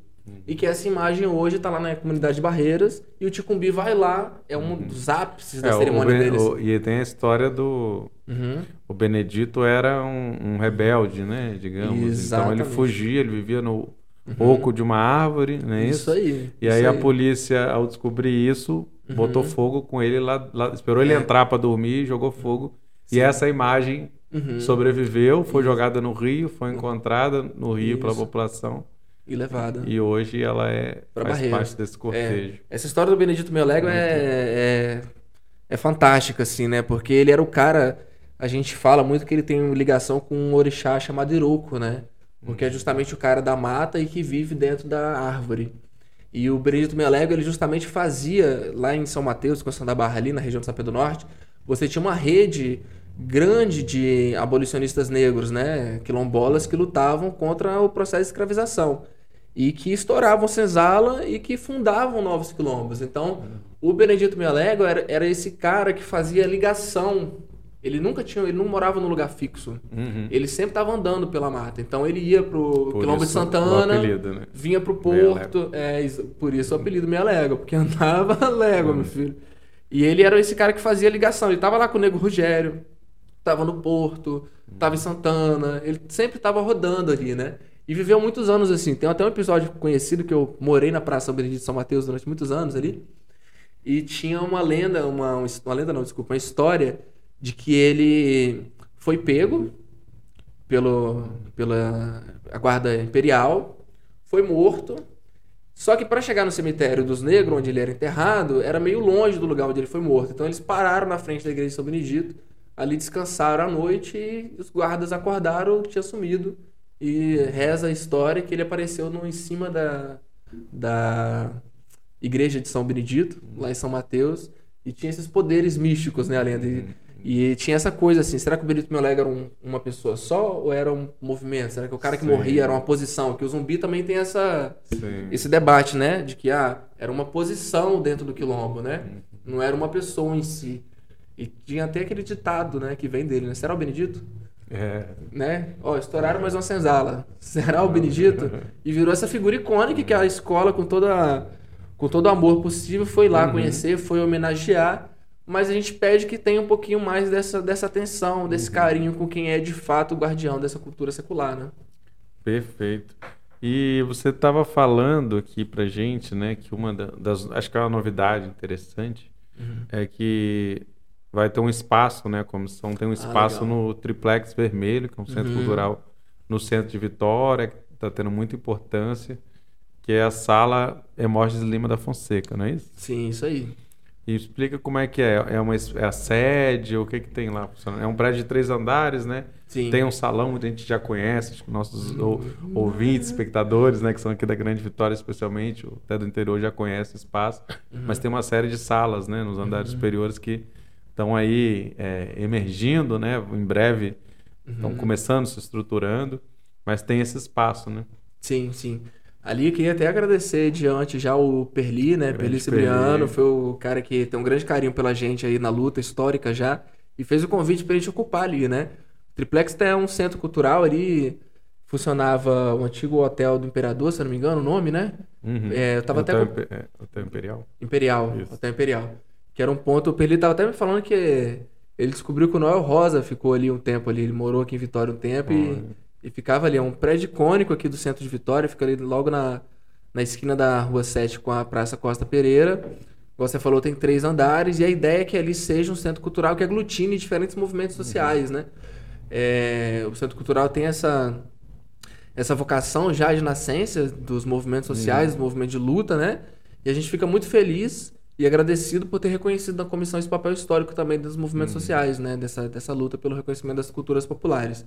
E que essa imagem hoje está lá na comunidade de Barreiras e o Ticumbi vai lá, é um dos ápices da É, o cerimônia Ben- deles. o- e tem a história do. Uhum. O Benedito era um, um rebelde, né? Digamos. Então Exatamente. ele fugia, ele vivia no oco de uma árvore, não é isso? Isso aí. E isso aí a polícia, ao descobrir isso, botou fogo com ele lá, lá- esperou ele Uhum. É. entrar para dormir, jogou fogo. E Sim. essa imagem Uhum. sobreviveu, foi jogada no rio, foi encontrada no rio pela Isso. população E levada. e hoje ela é Pra faz parte desse cortejo. Essa história do Benedito Melego é, é, é fantástica, assim, né? Porque ele era o cara. A gente fala muito que ele tem ligação com um orixá chamado Iroco, né? Porque é justamente o cara da mata e que vive dentro da árvore. E o Benedito Melego, ele justamente fazia, lá em São Mateus, Constituição da Barra, ali na região do Sapé do Norte, você tinha uma rede grande de abolicionistas negros, né? Quilombolas que lutavam contra o processo de escravização. E que estouravam senzala e que fundavam novos quilombos. Então, o Benedito Melego era, era esse cara que fazia ligação. Ele nunca tinha, ele não morava num lugar fixo. Uhum. Ele sempre estava andando pela mata. Então ele ia pro Por Quilombo de Santana, apelido, né? vinha pro porto. É, por isso o apelido Meia Légua, porque andava légua, meu filho. E ele era esse cara que fazia ligação. Ele tava lá com o Nego Rogério, tava no porto, tava em Santana. Ele sempre tava rodando ali, né? E viveu muitos anos assim. Tem até um episódio conhecido que eu morei na Praça São Benedito de São Mateus durante muitos anos ali. E tinha uma lenda, uma, uma lenda não, desculpa, uma história de que ele foi pego pelo, pela a guarda imperial, foi morto. Só que para chegar no cemitério dos negros, onde ele era enterrado, era meio longe do lugar onde ele foi morto. Então eles pararam na frente da igreja de São Benedito, ali descansaram à noite e os guardas acordaram que tinha sumido. E reza a história que ele apareceu no, em cima da, da igreja de São Benedito, lá em São Mateus, e tinha esses poderes místicos, né, a lenda. E, tinha essa coisa assim, será que o Benedito Melega era um- uma pessoa só ou era um movimento? Será que o cara que Sim. morria era uma posição? Que o zumbi também tem essa, Sim. esse debate, né? De que ah, era uma posição dentro do quilombo, né? Não era uma pessoa em si. E tinha até aquele ditado, né, que vem dele, né? Será o Benedito? É. né? Ó, estouraram mais uma senzala. Será o Benedito? E virou essa figura icônica que a escola, com toda com todo o amor possível, foi lá Uhum. conhecer, foi homenagear. Mas a gente pede que tenha um pouquinho mais dessa, dessa atenção, desse Uhum. carinho com quem é de fato o guardião dessa cultura secular, né? Perfeito. E você estava falando aqui pra gente, né, que uma da- das, acho que é uma novidade interessante, Uhum. é que vai ter um espaço, né, a comissão tem um espaço Ah, no Triplex Vermelho, que é um centro Uhum. cultural no centro de Vitória, que está tendo muita importância, que é a sala Emorges Lima da Fonseca, não é isso? Sim, isso aí. E explica como é que é, é uma é a sede, o que que tem lá? É um prédio de três andares, né? Sim. Tem um salão onde a gente já conhece, acho que nossos ou- ouvintes, espectadores, né, que são aqui da Grande Vitória especialmente, até do interior já conhecem o espaço, mas tem uma série de salas, né, nos andares superiores que estão aí é, emergindo, né, em breve estão começando, se estruturando, mas tem esse espaço, né? Sim, sim. Ali eu queria até agradecer diante já o Perli, né? Grande Perli Cibriano, Perli. foi o cara que tem um grande carinho pela gente aí na luta histórica já e fez o convite pra gente ocupar ali, né? O Triplex é um centro cultural ali, funcionava o antigo hotel do Imperador, se eu não me engano, o nome, né? Uhum. É, eu tava até Hotel, com- Impe- é, Hotel Imperial. Imperial, Isso. Hotel Imperial. Que era um ponto, o Perli tava até me falando que ele descobriu que o Noel Rosa ficou ali um tempo ali, ele morou aqui em Vitória um tempo e, Olha. E ficava ali, é um prédio icônico aqui do centro de Vitória, fica ali logo na, na esquina da Rua 7 com a Praça Costa Pereira. Como você falou, tem três andares e a ideia é que ali seja um centro cultural que aglutine diferentes movimentos sociais, né? É, o centro cultural tem essa essa vocação já de nascença dos movimentos sociais, dos movimentos de luta, né? E a gente fica muito feliz e agradecido por ter reconhecido na comissão esse papel histórico também dos movimentos Uhum. sociais, né? Dessa, dessa luta pelo reconhecimento das culturas populares.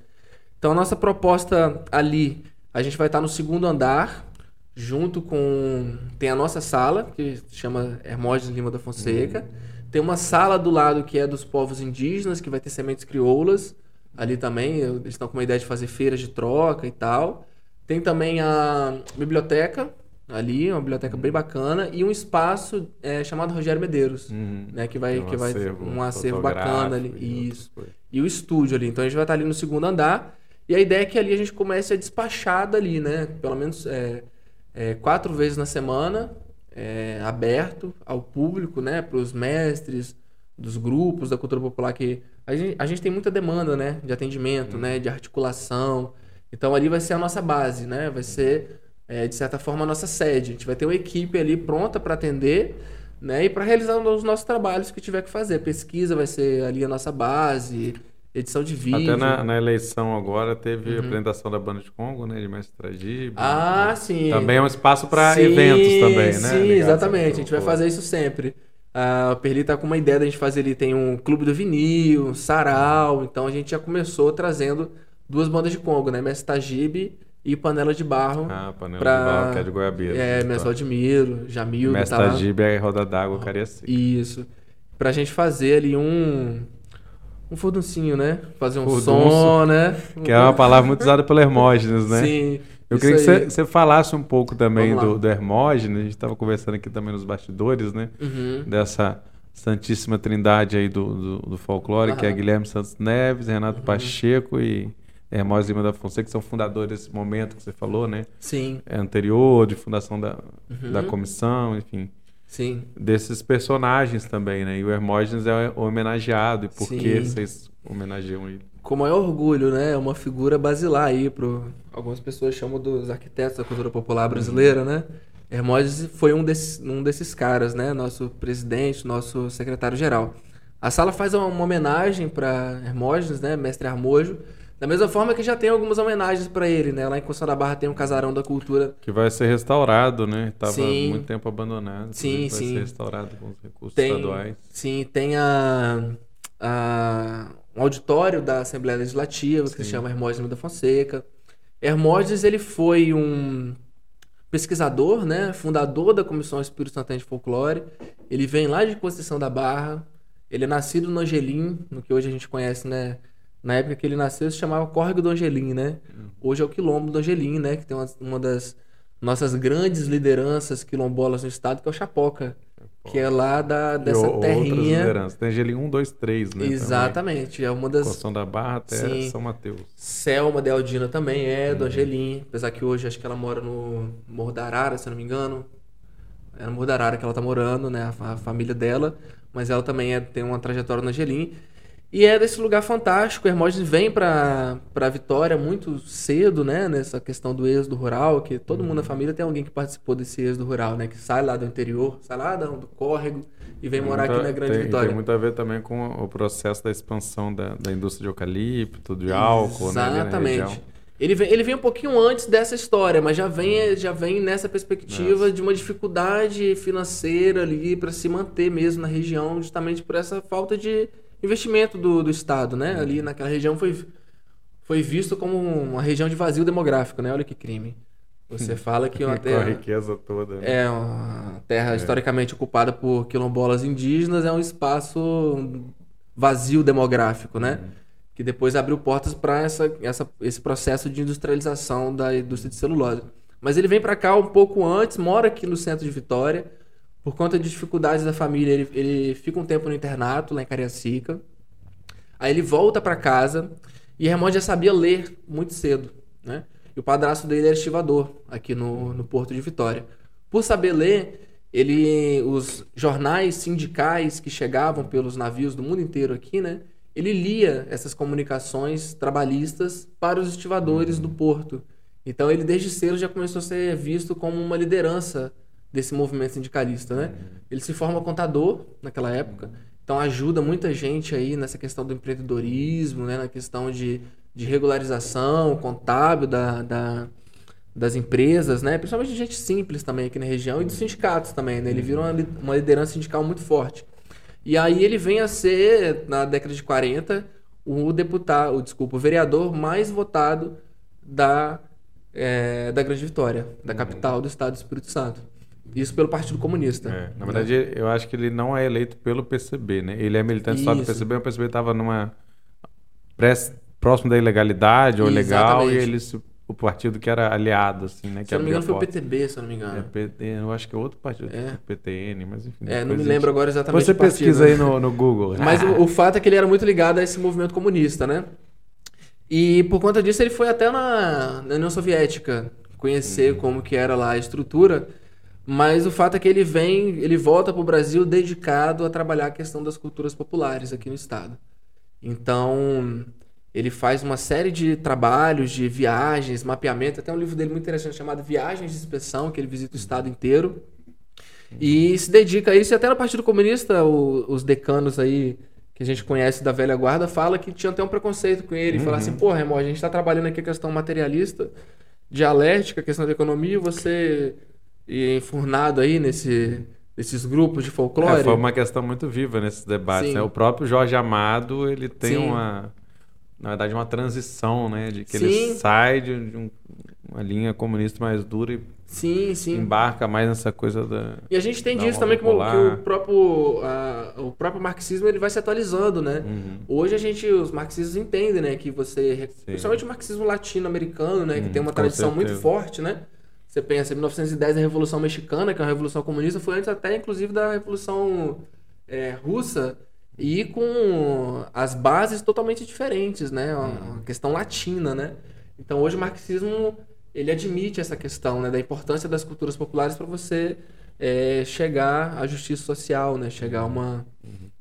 Então, a nossa proposta ali, a gente vai estar no segundo andar, junto com. Tem a nossa sala, que se chama Hermógenes Lima da Fonseca. Tem uma sala do lado que é dos povos indígenas, que vai ter sementes crioulas ali também. Eles estão com uma ideia de fazer feiras de troca e tal. Tem também a biblioteca ali, uma biblioteca bem bacana, e um espaço é, chamado Rogério Medeiros, Uhum. né? Que vai, um que vai acervo um acervo bacana ali. e Isso e o estúdio ali. Então a gente vai estar ali no segundo andar. E a ideia é que ali a gente comece a despachar dali, né? Pelo menos é, é, quatro vezes na semana, é, aberto ao público, né? Para os mestres dos grupos da cultura popular que a gente, a gente tem muita demanda, né? De atendimento, né? De articulação. Então ali vai ser a nossa base, né? Vai ser é, de certa forma a nossa sede. A gente vai ter uma equipe ali pronta para atender, né? E para realizar os nossos trabalhos que tiver que fazer. Pesquisa vai ser ali a nossa base, edição de vídeo. Até na, na eleição agora teve a apresentação da banda de Congo, né? De Mestre Tragib. Uhum. Ah, sim. Também é um espaço para eventos também, né? Sim, Ligado exatamente. A gente vai povo. fazer isso sempre. Ah, o Perli tá com uma ideia da gente fazer ali, tem um clube do vinil, um sarau, então a gente já começou trazendo duas bandas de Congo, né? Mestre Tajibe e Panela de Barro. Ah, panela pra- de barro, que é de Goiabeira. É, Mestre Admiro, Jamil, Mestre tá é roda d'água, Cariacica. Isso. Pra gente fazer ali um. Um furduncinho, né? Fazer um Furdunço, som, né? Que é uma palavra muito usada pelo Hermógenes, né? Sim. Eu queria que aí. você, você falasse um pouco também do, do Hermógenes. A gente estava conversando aqui também nos bastidores, né? Uhum. Dessa santíssima trindade aí do, do, do folclore, que é. Uhum. Guilherme Santos Neves, Renato Pacheco e Hermógenes Lima da Fonseca, que são fundadores desse momento que você falou, né? Sim, É anterior, de fundação da, Uhum. da comissão, enfim. Sim. Desses personagens também, né? E o Hermógenes é homenageado. E por Sim. que vocês homenageiam ele? Com maior orgulho, né? É uma figura basilar aí pro. Algumas pessoas chamam dos arquitetos da cultura popular brasileira, né? Hermógenes foi um desses, um desses caras, né? Nosso presidente, nosso secretário-geral. A sala faz uma, uma homenagem para Hermógenes, né? Mestre Armojo. Da mesma forma que já tem algumas homenagens para ele, né? Lá em Conceição da Barra tem um casarão da cultura. Que vai ser restaurado, né? Estava Sim. muito tempo abandonado. Sim, Vai sim. ser restaurado com os recursos Tem, estaduais. sim, tem a, a- um auditório da Assembleia Legislativa que se Sim. chama Hermógenes da Fonseca. Hermógenes ele foi um pesquisador, né, fundador da Comissão Espírito Santo de Folclore. Ele vem lá de Conceição da Barra. Ele é nascido no Angelim, no que hoje a gente conhece, né? Na época que ele nasceu se chamava Córrego do Angelim, né? Hoje é o Quilombo do Angelim, né? Que tem uma, uma das nossas grandes lideranças quilombolas no estado, que é o Chapoca. Que é lá da, dessa e terrinha. lideranças. Tem Angelim 1, 2, 3, né? Exatamente. É uma Também. das. Coção da Barra até Sim. São Mateus. Selma de Aldina também é, Uhum. do Angelim. Apesar que hoje acho que ela mora no Morro da Arara, se eu não me engano. É no Morro da Arara que ela tá morando, né? A, a família dela. Mas ela também é- tem uma trajetória no Angelim. E é desse lugar fantástico. Hermógenes vem pra Vitória muito cedo, né? Nessa questão do êxodo rural, que todo Uhum. mundo na família tem alguém que participou desse êxodo rural, né? Que sai lá do interior, sai lá do, córrego e vem morar Muita- aqui na Grande tem, Vitória. Tem muito a ver também com o processo da expansão da, da indústria de eucalipto, de álcool, né? ali na Exatamente. Ele vem, ele vem um pouquinho antes dessa história, mas já vem, já vem nessa perspectiva de uma dificuldade financeira ali para se manter mesmo na região, justamente por essa falta de investimento do, do Estado, né? Ali naquela região foi, foi visto como uma região de vazio demográfico, né? Olha que crime. Você fala que uma Com a terra, riqueza toda. né? é uma terra historicamente ocupada por quilombolas indígenas, é um espaço vazio demográfico, né? Que depois abriu portas para essa, essa, esse processo de industrialização da indústria de celulose. Mas ele vem para cá um pouco antes, mora aqui no centro de Vitória, por conta de dificuldades da família, ele, ele fica um tempo no internato lá em Cariacica. Aí ele volta para casa e Hermógenes já sabia ler muito cedo, né? E o padrasto dele era estivador aqui no, no Porto de Vitória. Por saber ler, ele os jornais sindicais que chegavam pelos navios do mundo inteiro aqui, né? Ele lia essas comunicações trabalhistas para os estivadores do porto. Então ele desde cedo já começou a ser visto como uma liderança desse movimento sindicalista, né? Ele se forma contador naquela época, então ajuda muita gente aí nessa questão do empreendedorismo, né? Na questão de, de regularização contábil da, da, das empresas, né? Principalmente de gente simples também aqui na região e dos sindicatos também, né? Ele virou uma, li- uma liderança sindical muito forte. E aí ele vem a ser, na década de 40, o deputado, o, desculpa, o vereador mais votado da, é, da Grande Vitória, da capital do estado do Espírito Santo. Isso pelo Partido Comunista. É, na verdade, eu acho que ele não é eleito pelo PCB, né? Ele é militante só do Isso. PCB, o PCB estava numa próximo da ilegalidade ou legal e Exatamente. eles o partido que era aliado assim, né, Se eu não me engano, foi o PTB, se eu não me engano. É, PT, eu acho que é outro partido, É. PTN, mas enfim. É, não me lembro agora exatamente Você o partido, pesquisa né? aí no, no Google. Mas o, o fato é que ele era muito ligado a esse movimento comunista, né? E por conta disso ele foi até na, na União Soviética conhecer como que era lá a estrutura. Mas o fato é que ele vem, ele volta para o Brasil dedicado a trabalhar a questão das culturas populares aqui no estado. Então ele faz uma série de trabalhos, de viagens, mapeamento. Até um livro dele muito interessante chamado Viagens de Inspeção, que ele visita o estado inteiro. E se dedica a isso, e até no Partido Comunista, o- os decanos aí, que a gente conhece da velha guarda, fala que tinha até um preconceito com ele. Fala assim, pô, Remo, a gente tá trabalhando aqui a questão materialista, dialética, a questão da economia, e você e enfurnado aí nesse, nesses grupos de folclore. É, foi uma questão muito viva nesses debates. Sim. né? O próprio Jorge Amado, ele tem Sim. uma, na verdade, uma transição, né? De que Sim. ele sai de, um- uma linha comunista mais dura e Sim, sim. embarca mais nessa coisa da... E a gente tem disso também que, o- que o próprio, ah, o próprio marxismo ele vai se atualizando, né? Uhum. Hoje a gente, os marxistas entendem, né, que você, principalmente o marxismo latino-americano, né, que Uhum, tem uma tradição muito forte, né? Você pensa, em 1910 a Revolução Mexicana, que é uma revolução comunista, foi antes até, inclusive, da Revolução é, Russa, e com as bases totalmente diferentes, né? Uma, Uhum. questão latina, né? Então hoje o marxismo ele admite essa questão, né, da importância das culturas populares para você é, chegar à justiça social, né? Chegar a uma,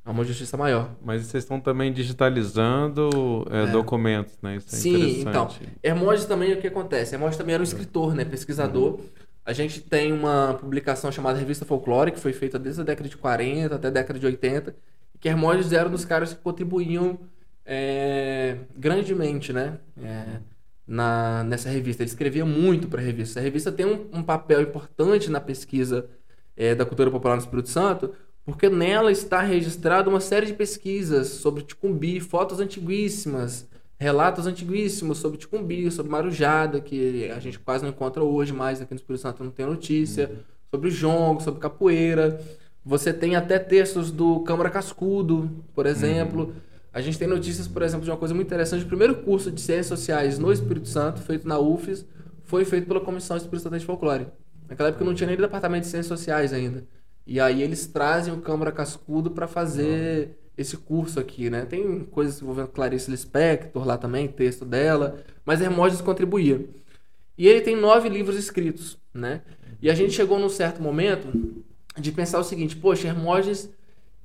a uma justiça maior. Mas vocês estão também digitalizando é, documentos, né? Isso é Sim, então. Hermógenes também, o que acontece? Hermógenes também era um escritor, né? Pesquisador. A gente tem uma publicação chamada Revista Folclore, que foi feita desde a década de 40 até a década de 80, que Hermógenes era um dos caras que contribuíam é, grandemente, né? É, na, nessa revista. Ele escrevia muito para a revista. A revista tem um, um papel importante na pesquisa é, da cultura popular no Espírito Santo, porque nela está registrada uma série de pesquisas sobre Ticumbi, fotos antiguíssimas, relatos antiguíssimos sobre Ticumbi, sobre Marujada, que a gente quase não encontra hoje mais aqui no Espírito Santo, não tem notícia, sobre jongo, sobre capoeira. Você tem até textos do Câmara Cascudo, por exemplo. A gente tem notícias, por exemplo, de uma coisa muito interessante. O primeiro curso de Ciências Sociais no Espírito Santo, feito na UFES, foi feito pela Comissão Espírito Santo de Folclore. Naquela época não tinha nem departamento de Ciências Sociais ainda. E aí eles trazem o Câmara Cascudo para fazer esse curso aqui, né? Tem coisas envolvendo Clarice Lispector lá também, texto dela, mas Hermógenes contribuía. E ele tem nove livros escritos, né? E a gente chegou num certo momento de pensar o seguinte, poxa, Hermógenes,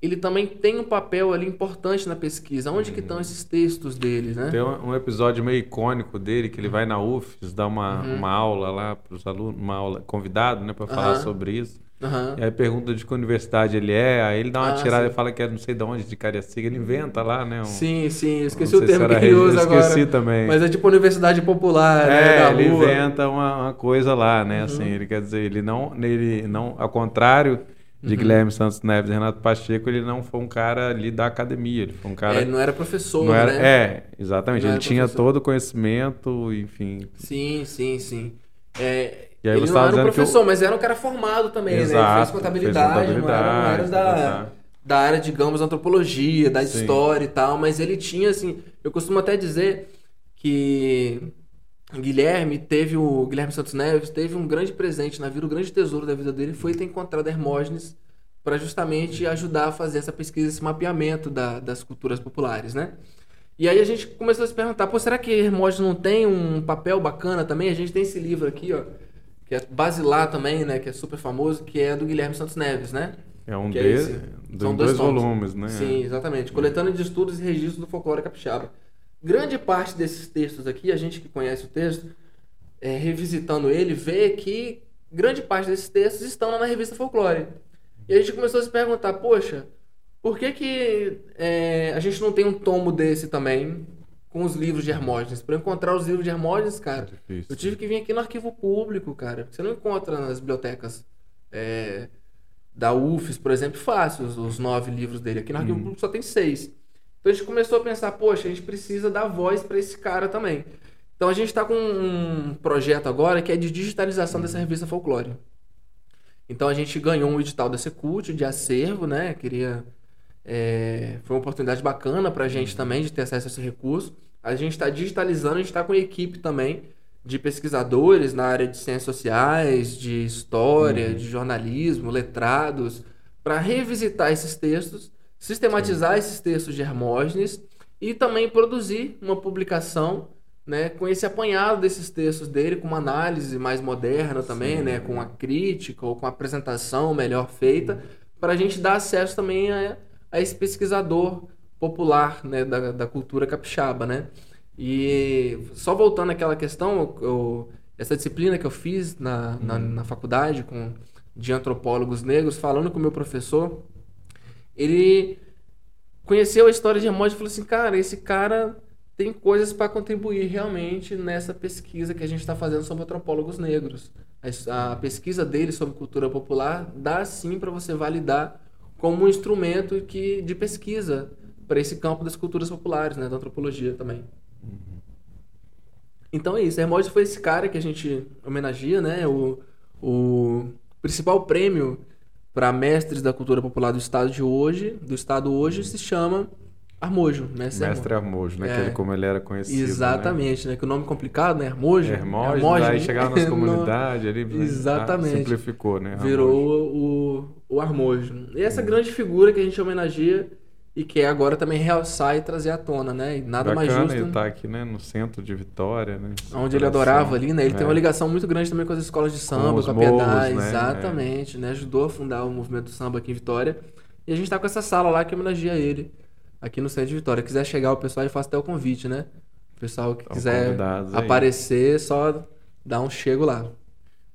ele também tem um papel ali importante na pesquisa. Onde que estão esses textos dele, né? Tem um episódio meio icônico dele, que ele vai na UFES, dá uma, uma aula lá para os alunos, uma aula convidado, né, para falar Uhum. Sobre isso. Aham. E aí pergunta de que universidade ele é, aí ele dá uma Ah, tirada sim. e fala que é não sei de onde, de Cariacica, ele inventa lá, né? um- Sim, sim, esqueci o termo que ele usa esqueci agora. também. Mas é tipo universidade popular, né, É, da ele rua. Uhum. inventa uma, uma coisa lá, né? Assim, ele quer dizer, ele não, ele não, ao contrário de Uhum. Guilherme Santos Neves e Renato Pacheco, ele não foi um cara ali da academia, ele foi um cara É, ele não era professor, não era, né? é, exatamente, Não ele tinha professor. todo o conhecimento, enfim. Sim, sim, sim. É, E aí ele você não era um professor, o- mas era um cara formado também, né? Ele Exato, fez contabilidade, fez não era, não era contabilidade, da, tá. da área, digamos, antropologia, da Sim. história e tal, mas ele tinha, assim, eu costumo até dizer que Guilherme teve o Guilherme Santos Neves teve um grande presente na vida, o grande tesouro da vida dele foi ter encontrado Hermógenes para justamente ajudar a fazer essa pesquisa, esse mapeamento da- das culturas populares, né? E aí a gente começou a se perguntar, pô, será que Hermógenes não tem um papel bacana também? A gente tem esse livro aqui, ó, que é Basilar também, né, que é super famoso, que é do Guilherme Santos Neves, né? É um Que é de, do- São dois dois, volumes, né? Sim, exatamente. Coletando de estudos e registros do folclore capixaba. Grande parte desses textos aqui, a gente que conhece o texto, é, revisitando ele, vê que grande parte desses textos estão lá na revista Folclore. E a gente começou a se perguntar, poxa, por que que é, a gente não tem um tomo desse também com os livros de Hermógenes. Para encontrar os livros de Hermógenes, cara, Difícil. eu tive que vir aqui no arquivo público, cara. Você não encontra nas bibliotecas é, da UFES, por exemplo, fácil os, os nove livros dele. Aqui no arquivo Uhum. público só tem seis. Então a gente começou a pensar, poxa, a gente precisa dar voz para esse cara também. Então a gente está com um projeto agora que é de digitalização dessa revista Folclore. Então a gente ganhou um edital da Secult de acervo, né? Queria. É, foi uma oportunidade bacana para a gente também de ter acesso a esse recurso. A gente está digitalizando, a gente está com equipe também de pesquisadores na área de ciências sociais, de história, de jornalismo, letrados, para revisitar esses textos, sistematizar esses textos de Hermógenes e também produzir uma publicação né, com esse apanhado desses textos dele, com uma análise mais moderna também, Sim. né, com a crítica ou com a apresentação melhor feita, para a gente dar acesso também a, a esse pesquisador popular né, da, da cultura capixaba, né? E só voltando àquela questão, eu- essa disciplina que eu fiz na, na, na faculdade com, de antropólogos negros, falando com o meu professor, ele conheceu a história de Hermógenes e falou assim, cara, esse cara tem coisas para contribuir realmente nessa pesquisa que a gente está fazendo sobre antropólogos negros. A, a pesquisa dele sobre cultura popular dá sim para você validar como um instrumento que, de pesquisa para esse campo das culturas populares, né, da antropologia também. Então é isso, Hermógenes foi esse cara que a gente homenageia, né? O, o principal prêmio para mestres da cultura popular do estado de hoje, do estado hoje, se chama Armojo, mestre, Mestre Hermojo, né? É. Que ele, como ele era conhecido. Exatamente, né? Que o nome complicado, né? Né? Hermógenes, aí chegava nas comunidades ali. né? Exatamente. Simplificou, né? Hermógenes. Virou o, o Armojo. E essa grande figura que a gente homenageia e quer agora também realçar e trazer à tona, né? E nada mais Bacana justo ele tá aqui, né? No centro de Vitória, né? Onde ele adorava ali, né? Ele É. tem uma ligação muito grande também com as escolas de samba, os com, a Piedade. morros, né? Exatamente, né? Ajudou a fundar o movimento do samba aqui em Vitória. E a gente tá com essa sala lá que homenageia ele, aqui no centro de Vitória. quiser chegar o pessoal, eu faço até o convite, né? O pessoal que Estão quiser convidados aí. aparecer, só dá um chego lá.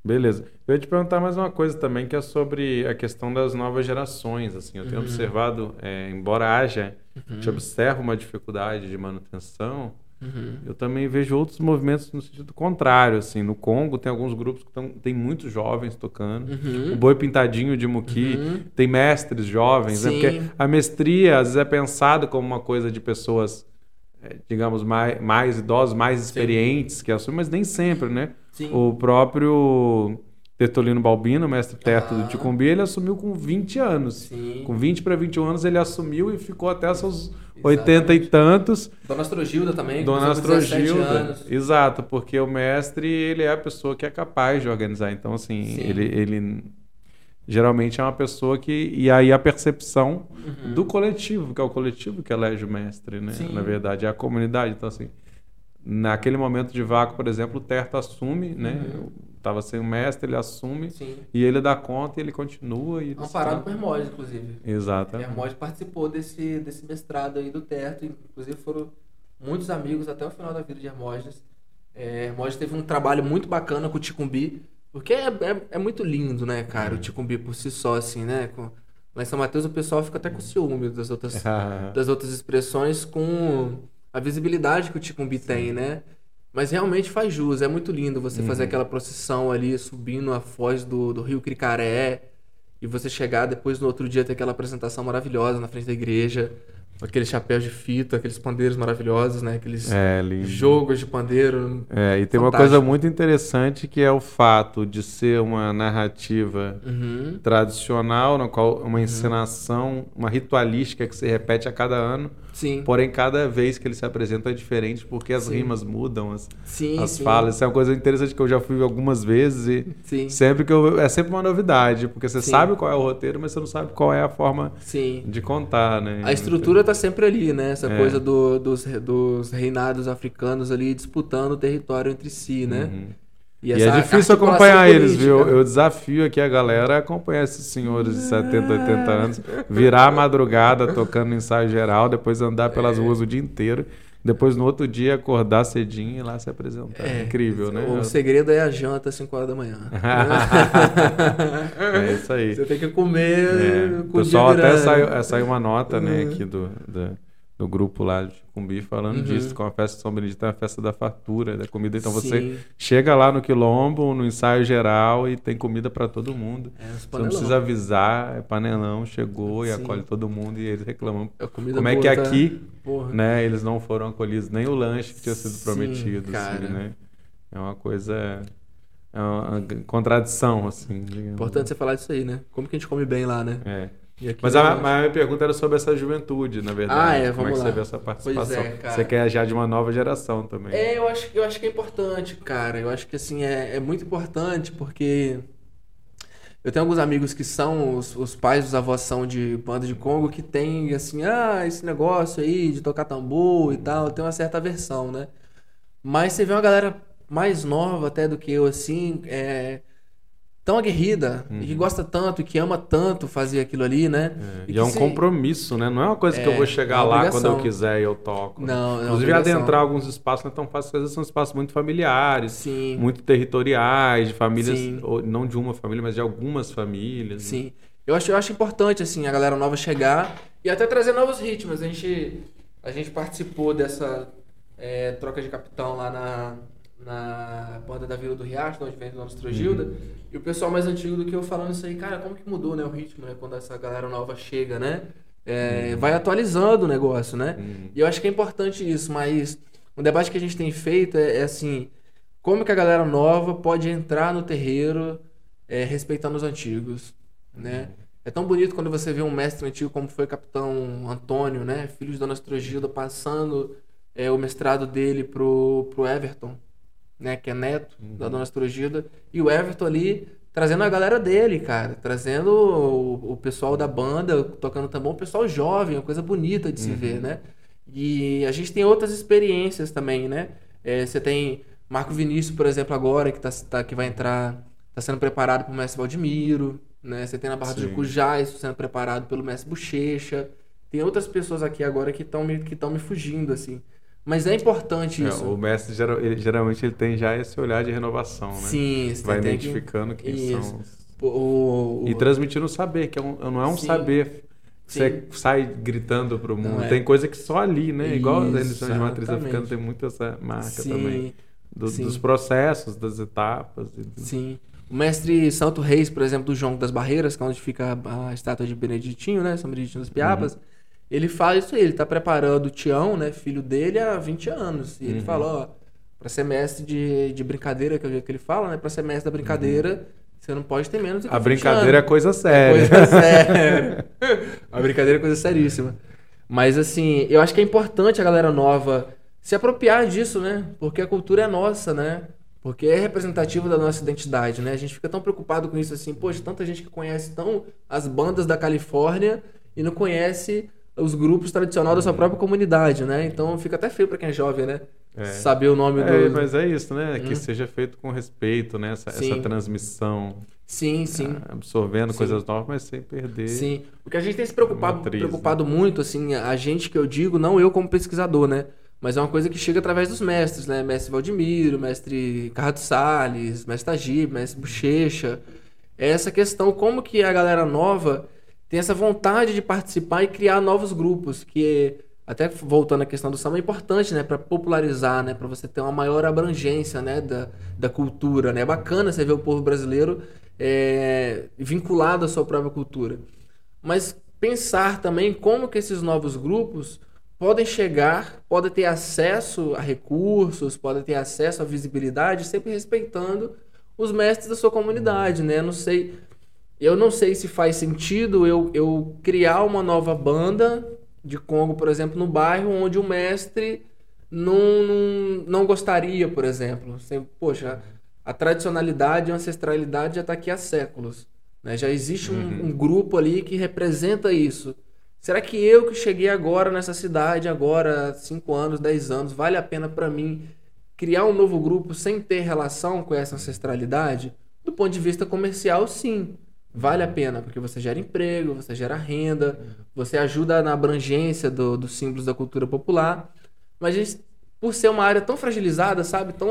Beleza. Eu ia te perguntar mais uma coisa também, que é sobre a questão das novas gerações. Assim, eu tenho Uhum. observado, é, embora haja, a gente observa uma dificuldade de manutenção, Uhum. eu também vejo outros movimentos no sentido contrário. Assim, no Congo tem alguns grupos que tão, tem muitos jovens tocando. Uhum. O Boi Pintadinho de Muqui Uhum. tem mestres jovens, né? Sim. Porque a mestria às vezes é pensada como uma coisa de pessoas, é, digamos, mais, mais idosos, mais experientes que assumem, mas nem sempre, né? Sim. O próprio Tertolino Balbino, mestre teto Ah. do Ticumbi, ele assumiu com 20 anos. Sim. Com 20 para 21 anos ele assumiu e ficou até seus 80 e tantos. Dona Astrogilda também. Dona começou com 17 Astrogilda. Exato, porque o mestre, ele é a pessoa que é capaz de organizar. Então, assim, Sim. ele, ele geralmente é uma pessoa que. E aí a percepção Uhum. do coletivo, que é o coletivo que elege o mestre, né? Sim. Na verdade, é a comunidade. Então, assim, naquele momento de vácuo, por exemplo, o Terto assume, né? Uhum. Tava sem o mestre, ele assume Sim. e ele dá conta e ele continua. E Amparado está- por Hermógenes, inclusive. Exato. Hermógenes participou desse, desse mestrado aí do Teto, inclusive foram muitos amigos até o final da vida de Hermógenes. É, Hermógenes teve um trabalho muito bacana com o Ticumbi, porque é, é, é muito lindo, né, cara, o Ticumbi por si só, assim, né? Com, lá em São Mateus o pessoal fica até com ciúme das outras, das outras expressões com a visibilidade que o Ticumbi tem, né? Mas realmente faz jus, é muito lindo você fazer aquela procissão ali, subindo a foz do, do rio Cricaré, e você chegar depois no outro dia ter aquela apresentação maravilhosa na frente da igreja, aqueles chapéus de fita, aqueles pandeiros maravilhosos, né? Aqueles É, jogos de pandeiro. É, e tem uma Fantástico. coisa muito interessante que é o fato de ser uma narrativa Uhum. tradicional, na qual uma encenação, uma ritualística que se repete a cada ano, Sim. porém cada vez que ele se apresenta é diferente porque as Sim. rimas mudam, as, Sim, as falas. Isso é uma coisa interessante que eu já fui algumas vezes e sempre que eu é sempre uma novidade, porque você sabe qual é o roteiro, mas você não sabe qual é a forma de contar, né? A estrutura tá sempre ali, né? Essa É. coisa do- dos, dos reinados africanos ali disputando o território entre si, né? Uhum. E, E é difícil acompanhar eles, viu? política. Eu desafio aqui a galera a acompanhar esses senhores de 70, 80 anos, virar a madrugada tocando ensaio geral, depois andar pelas ruas o dia inteiro, depois no outro dia acordar cedinho e lá se apresentar. É, Incrível, né? O segredo é a janta às 5 horas da manhã. é isso aí. Você tem que comer É, o pessoal até virando. saiu, é, saiu uma nota, né, Uhum. aqui do, da- do grupo lá de Cumbi falando Uhum. disso, com a festa de São Benedito é a festa da fartura, da comida. Então você Sim. chega lá no quilombo, no ensaio geral e tem comida para todo mundo. É, Você não precisa avisar, é panelão, chegou e Sim. acolhe todo mundo e eles reclamam. Comida Como é que tá- aqui, Porra. né, eles não foram acolhidos, nem o lanche que tinha sido Sim, prometido, assim, né? É uma coisa, é uma contradição, assim. digamos. Importante você falar disso aí, né? Como que a gente come bem lá, né? É. Mas a, a minha pergunta era sobre essa juventude, na verdade. Ah, é, Como é vamos que lá. você vê essa participação? Pois é, cara. Você quer já de uma nova geração também. É, eu acho, eu acho que é importante, cara. Eu acho que assim é, é muito importante porque eu tenho alguns amigos que são os, os pais, os avós são de banda de Congo que tem assim, ah, esse negócio aí de tocar tambor e tal, tem uma certa aversão, né? Mas você vê uma galera mais nova até do que eu assim, é tão aguerrida e que gosta tanto e que ama tanto fazer aquilo ali, né? Uhum. É, E E que é um se- compromisso, né? Não é uma coisa que É, eu vou é chegar lá quando eu quiser e eu toco. né? Não, é uma Inclusive, adentrar alguns espaços não é tão fácil, porque às vezes são espaços muito familiares, Sim. muito territoriais, de famílias, ou não de uma família, mas de algumas famílias. né? Sim. Eu acho, eu acho importante, assim, a galera nova chegar e até trazer novos ritmos. A gente, a gente participou dessa é, troca de capitão lá na, na banda da Vila do Riacho, de onde vem o nome Estrogilda. E o pessoal mais antigo do que eu falando isso aí, cara, como que mudou né, o ritmo, né? Quando essa galera nova chega, né? É, Vai atualizando o negócio, né? Uhum. E eu acho que é importante isso, mas um debate que a gente tem feito é, é assim, como que a galera nova pode entrar no terreiro é, respeitando os antigos, né? É tão bonito quando você vê um mestre antigo como foi o capitão Antônio, né? Filho de Dona Estrogilda, passando é, o mestrado dele pro, pro Everton, né? Que é neto da Dona Estrogilda. E o Everton ali trazendo a galera dele, cara. Trazendo o, o pessoal da banda, tocando tambor, o pessoal jovem, uma coisa bonita de se ver, né? E a gente tem outras experiências também, né? É, você tem Marco Vinícius, por exemplo, agora, que, tá, tá- que vai entrar, tá sendo preparado pro mestre Valdemiro, né? Você tem na Barra do Sim. Jucujá, isso sendo preparado pelo mestre Bochecha. Tem outras pessoas aqui agora que estão me, que me fugindo, assim. Mas é importante É, isso. o mestre, geral- ele- geralmente, ele tem já esse olhar de renovação, né? Sim, Vai tem que- identificando quem Isso. são. O, o- E transmitindo o saber, que é um- não é um Sim. saber você sai gritando pro mundo. É. Tem coisa que só ali, né? Igual a religião de matriz africana tem muito essa marca Sim, também. Do- sim. Dos processos, das etapas. do- Sim. O mestre Santo Reis, por exemplo, do João das Barreiras, que é onde fica a, estátua de Beneditinho, né? São Beneditinho dos Piabas. Ele fala isso aí, ele tá preparando o Tião, né? Filho dele, há 20 anos. E ele Uhum. fala, ó, pra ser mestre de, de brincadeira, que é o jeito que ele fala, né? Pra ser mestre da brincadeira, você não pode ter menos do que A 20 brincadeira é anos. coisa séria. Coisa séria. A brincadeira é coisa seríssima. Mas assim, eu acho que é importante a galera nova se apropriar disso, né? Porque a cultura é nossa, né? Porque é representativo da nossa identidade, né? A gente fica tão preocupado com isso assim, poxa, tanta gente que conhece tão as bandas da Califórnia e não conhece os grupos tradicionais da sua própria comunidade, né? Então fica até feio pra quem é jovem, né? É. Saber o nome É, do. mas é isso, né? Que Hum. seja feito com respeito, né? Essa, essa transmissão, Sim, sim. ah, absorvendo Sim. coisas novas, mas sem perder. Sim. O que a gente tem se preocupado, Matriz, preocupado muito, assim, a gente que eu digo, não eu como pesquisador, né? Mas é uma coisa que chega através dos mestres, né? Mestre Valdemiro, mestre Carrado Salles, mestre Tagib, mestre Bochecha. É essa questão, como que a galera nova tem essa vontade de participar e criar novos grupos, que até voltando à questão do samba, é importante, né, para popularizar, né, para você ter uma maior abrangência, né, da, da cultura, né? É bacana você ver o povo brasileiro é, vinculado à sua própria cultura. Mas pensar também como que esses novos grupos podem chegar, podem ter acesso a recursos, podem ter acesso à visibilidade, sempre respeitando os mestres da sua comunidade, né? Não sei, eu não sei se faz sentido eu, eu criar uma nova banda de Congo, por exemplo, no bairro onde o mestre não, não, não gostaria, por exemplo. Poxa, a tradicionalidade e a ancestralidade já está aqui há séculos. Né? Já existe um, um grupo ali que representa isso. Será que eu que cheguei agora nessa cidade, agora 5 anos, 10 anos, vale a pena para mim criar um novo grupo sem ter relação com essa ancestralidade? Do ponto de vista comercial, sim. Vale a pena, porque você gera emprego, você gera renda, você ajuda na abrangência do- dos símbolos da cultura popular. Mas a gente, por ser uma área tão fragilizada, sabe, tão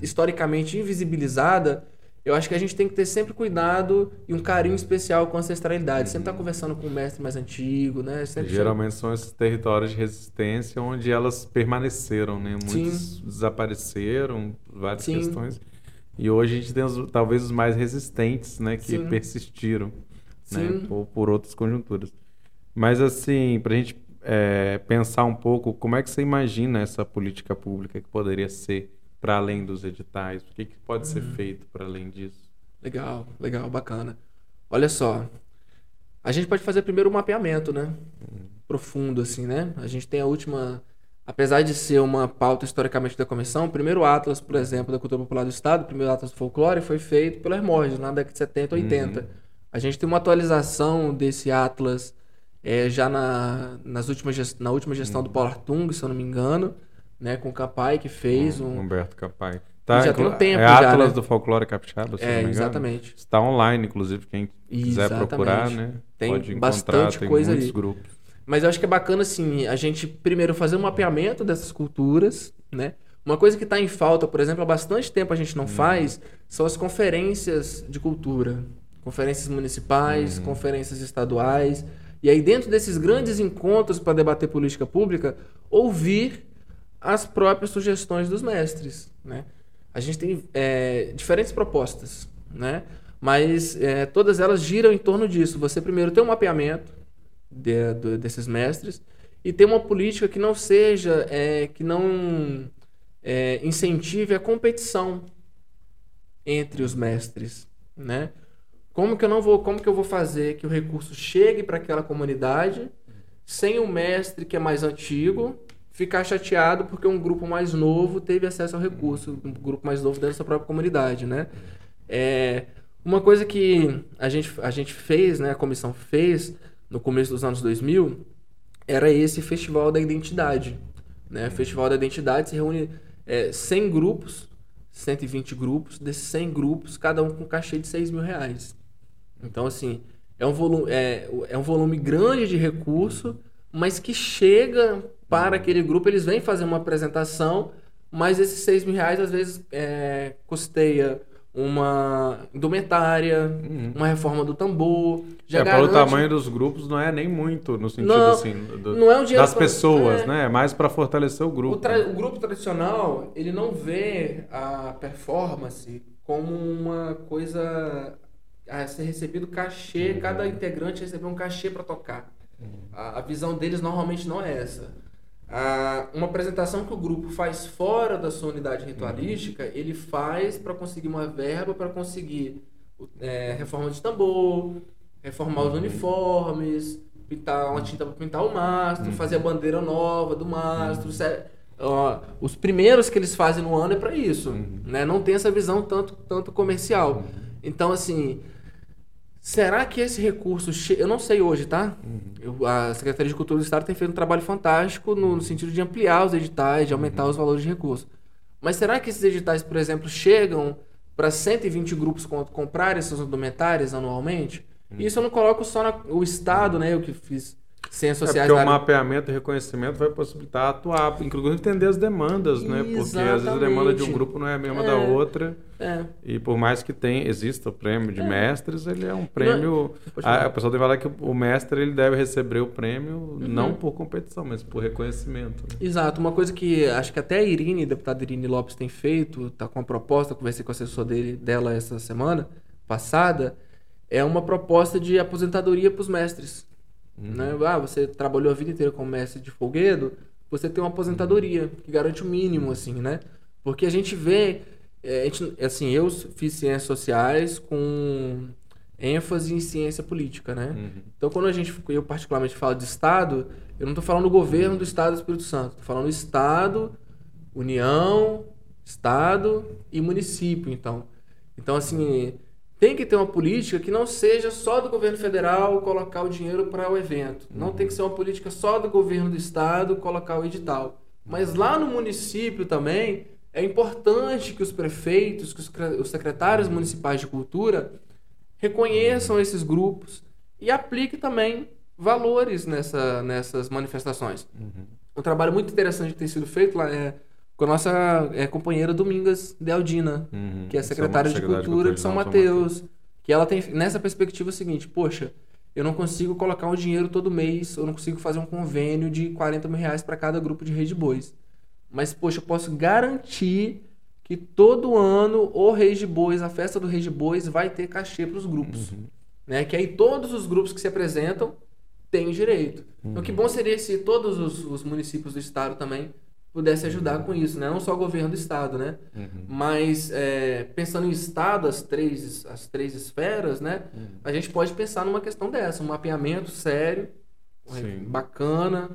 historicamente invisibilizada, eu acho que a gente tem que ter sempre cuidado e um carinho especial com a ancestralidade. Sempre estar tá Uhum. conversando com o mestre mais antigo, né? Sempre Geralmente são esses territórios de resistência onde elas permaneceram, né? Muitos desapareceram, várias Sim. questões. E hoje a gente tem os- talvez os mais resistentes, né? Que Sim. persistiram, né? Sim. Por, por outras conjunturas. Mas assim, para a gente é, pensar um pouco, como é que você imagina essa política pública que poderia ser para além dos editais? O que, que pode ser Uhum. feito para além disso? Legal, legal, bacana. Olha só, a gente pode fazer primeiro um mapeamento, né? Profundo, assim, né? A gente tem a última. Apesar de ser uma pauta historicamente da comissão, o primeiro Atlas, por exemplo, da cultura popular do Estado, o primeiro Atlas do folclore, foi feito pelo Hermógenes, na década de 70, 80. Uhum. A gente tem uma atualização desse Atlas é, já na, nas últimas, na última gestão do Paulo Artung, se eu não me engano, né? Com o Capai, que fez um. Humberto Capai. já tem um tempo é já, Atlas né? do Folclore Capixaba, se não É, me engano. exatamente. Está online, inclusive, quem quiser Exatamente. procurar, né? Tem pode encontrar, bastante tem coisa muitos ali. grupos. Mas eu acho que é bacana, assim, a gente primeiro fazer um mapeamento dessas culturas, né? Uma coisa que está em falta, por exemplo, há bastante tempo a gente não faz, são as conferências de cultura. Conferências municipais, conferências estaduais. E aí, dentro desses grandes encontros para debater política pública, ouvir as próprias sugestões dos mestres, né? A gente tem é, diferentes propostas, né? Mas é, todas elas giram em torno disso. Você primeiro tem um mapeamento de- do- desses mestres e ter uma política que não seja, é, que não é, incentive a competição entre os mestres, né? Como que eu não vou, como que eu vou fazer que o recurso chegue para aquela comunidade sem o mestre que é mais antigo ficar chateado porque um grupo mais novo teve acesso ao recurso, um grupo mais novo dentro da sua própria comunidade, né? É, uma coisa que a gente, a gente fez, né, a comissão fez no começo dos anos 2000, era esse Festival da Identidade. Né? O Festival da Identidade se reúne é, 100 grupos, 120 grupos, desses 100 grupos, cada um com cachê de 6 mil reais. Então, assim, é um volume, é, é um volume grande de recurso, mas que chega para aquele grupo, eles vêm fazer uma apresentação, mas esses 6 mil reais às vezes é, custeia uma indumentária, uma reforma do tambor. Já é, pelo garante- tamanho dos grupos não é nem muito, no sentido Não, assim, do- não é um das pra- pessoas, é. né? É mais para fortalecer o O, grupo. tra- o grupo tradicional, ele não vê a performance como uma coisa a ser recebido cachê, Uhum. cada integrante receber um cachê para tocar. A, a visão deles normalmente não é essa. Uma apresentação que o grupo faz fora da sua unidade ritualística, ele faz para conseguir uma verba, para conseguir é, reforma de tambor, reformar os uniformes, pintar uma tinta para pintar o mastro, fazer a bandeira nova do mastro. sé- ó, os primeiros que eles fazem no ano é para isso, né? Não tem essa visão tanto, tanto comercial. Então, assim, será que esse recurso... che- Eu não sei hoje, tá? Eu- a Secretaria de Cultura do Estado tem feito um trabalho fantástico no, no sentido de ampliar os editais, de aumentar os valores de recurso. Mas será que esses editais, por exemplo, chegam para 120 grupos com- comprarem essas indumentárias anualmente? E isso eu não coloco só na- o Estado, né? Eu que fiz ciências É sociais. porque o mapeamento e reconhecimento vai possibilitar atuar, inclusive entender as demandas, né? Porque às vezes a demanda de um Exatamente. grupo não é a mesma É. da outra. É. E por mais que tenha, exista o prêmio de mestres, ele é um prêmio. Falar. A, a pessoa que falar que o mestre ele deve receber o prêmio Uhum. não por competição, mas por reconhecimento. né? Exato, uma coisa que acho que até a Irine, a deputada Irine Lopes, tem feito, tá com uma proposta, conversei com o assessor dele, dela essa semana passada, é uma proposta de aposentadoria para os mestres. Né? Ah, você trabalhou a vida inteira como mestre de folguedo, você tem uma aposentadoria que garante o mínimo, assim, né? Porque a gente vê, é, a gente, assim, eu fiz ciências sociais com ênfase em ciência política, né? Então, quando a gente, eu particularmente falo de Estado, eu não estou falando do governo do Estado do Espírito Santo, estou falando Estado, União, Estado e município, então. Então, assim, tem que ter uma política que não seja só do governo federal colocar o dinheiro para o evento. Não tem que ser uma política só do governo do Estado colocar o edital. Mas lá no município também é importante que os prefeitos, que os cre- os secretários municipais de cultura reconheçam esses grupos e aplique também valores nessa, nessas manifestações. Um trabalho muito interessante que tem sido feito lá é com a nossa é, companheira Domingas Dealdina, Uhum. que é secretária de Secretária Cultura de São Mateus. Que ela tem nessa perspectiva seguinte, poxa, eu não consigo colocar um dinheiro todo mês, eu não consigo fazer um convênio de 40 mil reais para cada grupo de Reis de Bois. Mas, poxa, eu posso garantir que todo ano o Reis de Bois, a festa do Reis de Bois, vai ter cachê para os grupos. Né? Que aí todos os grupos que se apresentam têm direito. Então, que bom seria se todos os, os municípios do estado também pudessem ajudar com isso, né? Não só o governo do estado, né? Uhum. Mas é, pensando em estado, as três, as três esferas, né? A gente pode pensar numa questão dessa, um mapeamento sério, Sim. bacana.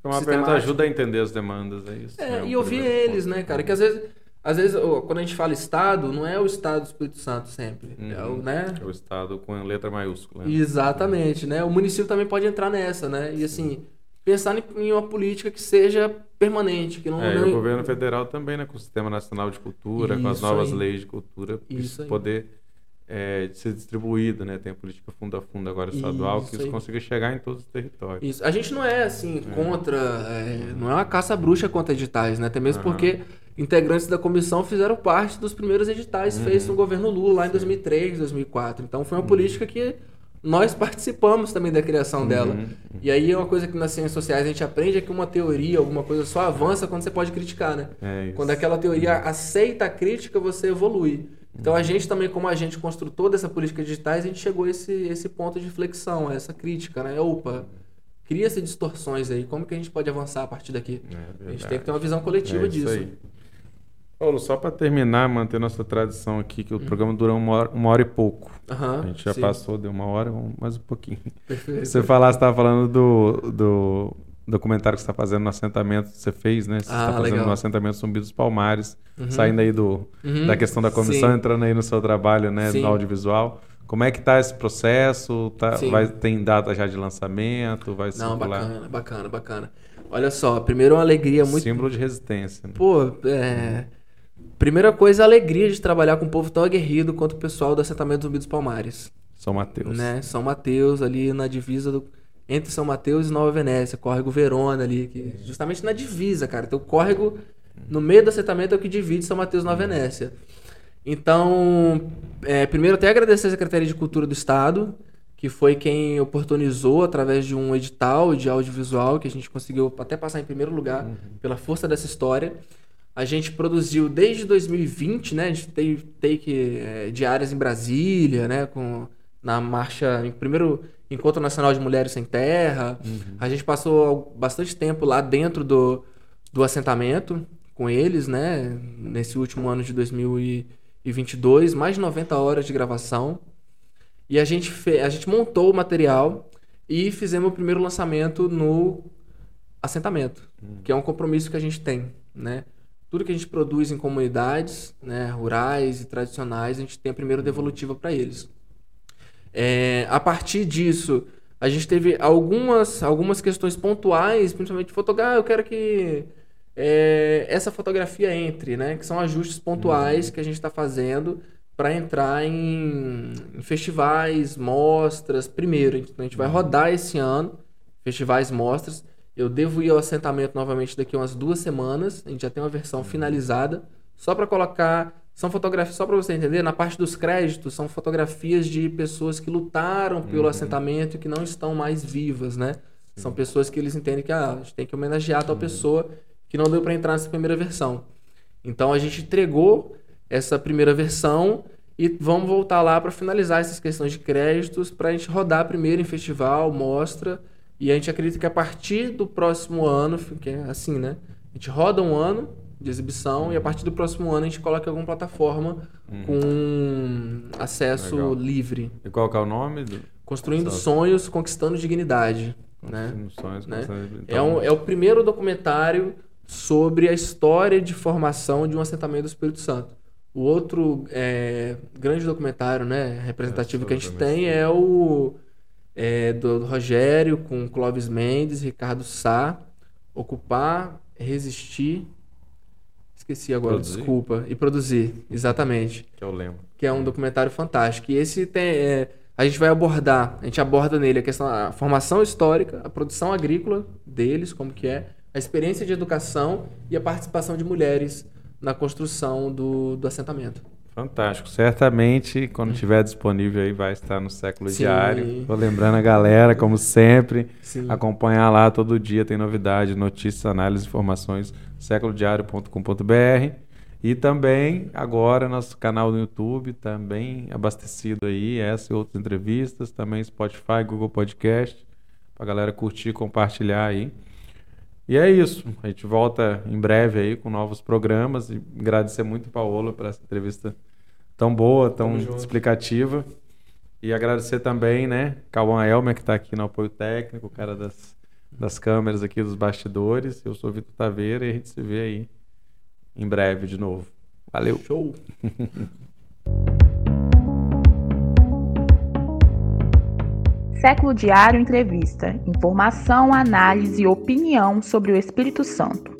Então, a sistemático. ajuda a entender as demandas, é isso? É, né? e ouvir eles, ponto. né, cara? Que às vezes, às vezes quando a gente fala estado, não é o estado do Espírito Santo sempre, é o, Uhum. né? É o Estado com letra maiúscula. né? Exatamente, né? O município também pode entrar nessa, né? E assim, pensar em uma política que seja permanente, que não... É, e não- o governo federal também, né, com o Sistema Nacional de Cultura, com as Isso novas aí. leis de cultura, Isso isso poder é, ser distribuído, né? Tem a política fundo a fundo agora estadual, Isso que isso aí. consiga chegar em todos os territórios. Isso. A gente não é assim contra, é, não é uma caça bruxa contra editais, né? Até mesmo Aham. porque integrantes da comissão fizeram parte dos primeiros editais Uhum. feitos no governo Lula lá em 2003, 2004. Então foi uma política que nós participamos também da criação dela. Uhum. E aí é uma coisa que nas ciências sociais a gente aprende é que uma teoria, alguma coisa só avança quando você pode criticar, né? É. Quando aquela teoria aceita a crítica, você evolui. Então a gente também, como agente construtor dessa política digitais, a gente chegou a esse, esse ponto de flexão, a essa crítica, né? Opa, cria-se distorções aí, como que a gente pode avançar a partir daqui? É a gente tem que ter uma visão coletiva É isso disso. aí. Paulo, só para terminar, manter nossa tradição aqui, que o programa dura uma hora, uma hora e pouco. Aham, A gente já sim, passou, deu uma hora, mais um pouquinho. Perfeito. Você falasse, estava falando do, do documentário que você está fazendo no assentamento, você fez, né? Você Ah, está fazendo legal. no assentamento Zumbi dos Palmares, Uhum. saindo aí do, Uhum. da questão da comissão, Sim. entrando aí no seu trabalho, né, Sim. no audiovisual. Como é que tá esse processo? Tá, vai, tem data já de lançamento? Vai Não, circular? bacana, bacana, bacana. Olha só, primeiro uma alegria muito Símbolo de resistência. né? Pô, é. Primeira coisa, a alegria de trabalhar com um povo tão aguerrido quanto o pessoal do assentamento Zumbi dos Palmares. São Mateus. Né? São Mateus, ali na divisa do. Entre São Mateus e Nova Venécia, córrego Verona ali, que justamente na divisa, cara. Então o córrego no meio do assentamento é o que divide São Mateus e Nova Venécia. Então, é, primeiro até agradecer a Secretaria de Cultura do Estado, que foi quem oportunizou através de um edital de audiovisual que a gente conseguiu até passar em primeiro lugar pela força dessa história. A gente produziu desde 2020, né? A gente teve take é, diárias em Brasília, né? Com, na marcha, em primeiro Encontro Nacional de Mulheres Sem Terra. A gente passou bastante tempo lá dentro do, do assentamento com eles, né? Nesse último ano de 2022, mais de 90 horas de gravação. E a gente, fe... a gente montou o material e fizemos o primeiro lançamento no assentamento, que é um compromisso que a gente tem, né? Tudo que a gente produz em comunidades, né, rurais e tradicionais, a gente tem a primeira devolutiva para eles. É, a partir disso, a gente teve algumas, algumas questões pontuais, principalmente fotografia. eu quero que é, essa fotografia entre, né? Que são ajustes pontuais que a gente está fazendo para entrar em, em festivais, mostras. Primeiro, a gente, a gente vai rodar esse ano festivais, mostras. Eu devo ir ao assentamento novamente daqui a umas duas semanas. A gente já tem uma versão finalizada. Só para colocar. São fotografias, só para você entender, na parte dos créditos, são fotografias de pessoas que lutaram pelo assentamento e que não estão mais vivas, né? São pessoas que eles entendem que ah, a gente tem que homenagear tal pessoa que não deu para entrar nessa primeira versão. Então a gente entregou essa primeira versão e vamos voltar lá para finalizar essas questões de créditos para a gente rodar primeiro em festival, mostra. E a gente acredita que a partir do próximo ano, que é assim, né? A gente roda um ano de exibição e a partir do próximo ano a gente coloca em alguma plataforma com acesso Legal. livre. E qual que é o nome? Do... Construindo Acesso. sonhos, conquistando dignidade. Né? Sonhos, né? constante- É, um- é o primeiro documentário sobre a história de formação de um assentamento do Espírito Santo. O outro é, grande documentário né, representativo É, que a gente tem é o é, do, Rogério com Clóvis Mendes, Ricardo Sá, Ocupar, Resistir. Esqueci agora, Produzir? desculpa. E produzir, exatamente Que eu lembro. que é um documentário fantástico. E esse tem. é, a gente vai abordar, a gente aborda nele a questão da formação histórica, a produção agrícola deles, como que é, a experiência de educação e a participação de mulheres na construção do, do assentamento. Fantástico. Certamente, quando estiver disponível aí, vai estar no Século Sim. Diário. Tô lembrando a galera, como sempre, Sim. acompanhar lá todo dia, tem novidade, notícias, análises, informações, séculodiário.com.br. E também, agora, nosso canal no YouTube, também abastecido aí, essa e outras entrevistas, também Spotify, Google Podcast, pra galera curtir, compartilhar aí. E é isso. A gente volta em breve aí com novos programas. E agradecer muito, Paola, por essa entrevista tão boa, tão Tamo junto. explicativa. E agradecer também, né, Cauã Elmer, que está aqui no apoio técnico, o cara das, das câmeras aqui, dos bastidores. Eu sou o Vitor Taveira e a gente se vê aí em breve de novo. Valeu! Show! Século Diário Entrevista. Informação, análise e opinião sobre o Espírito Santo.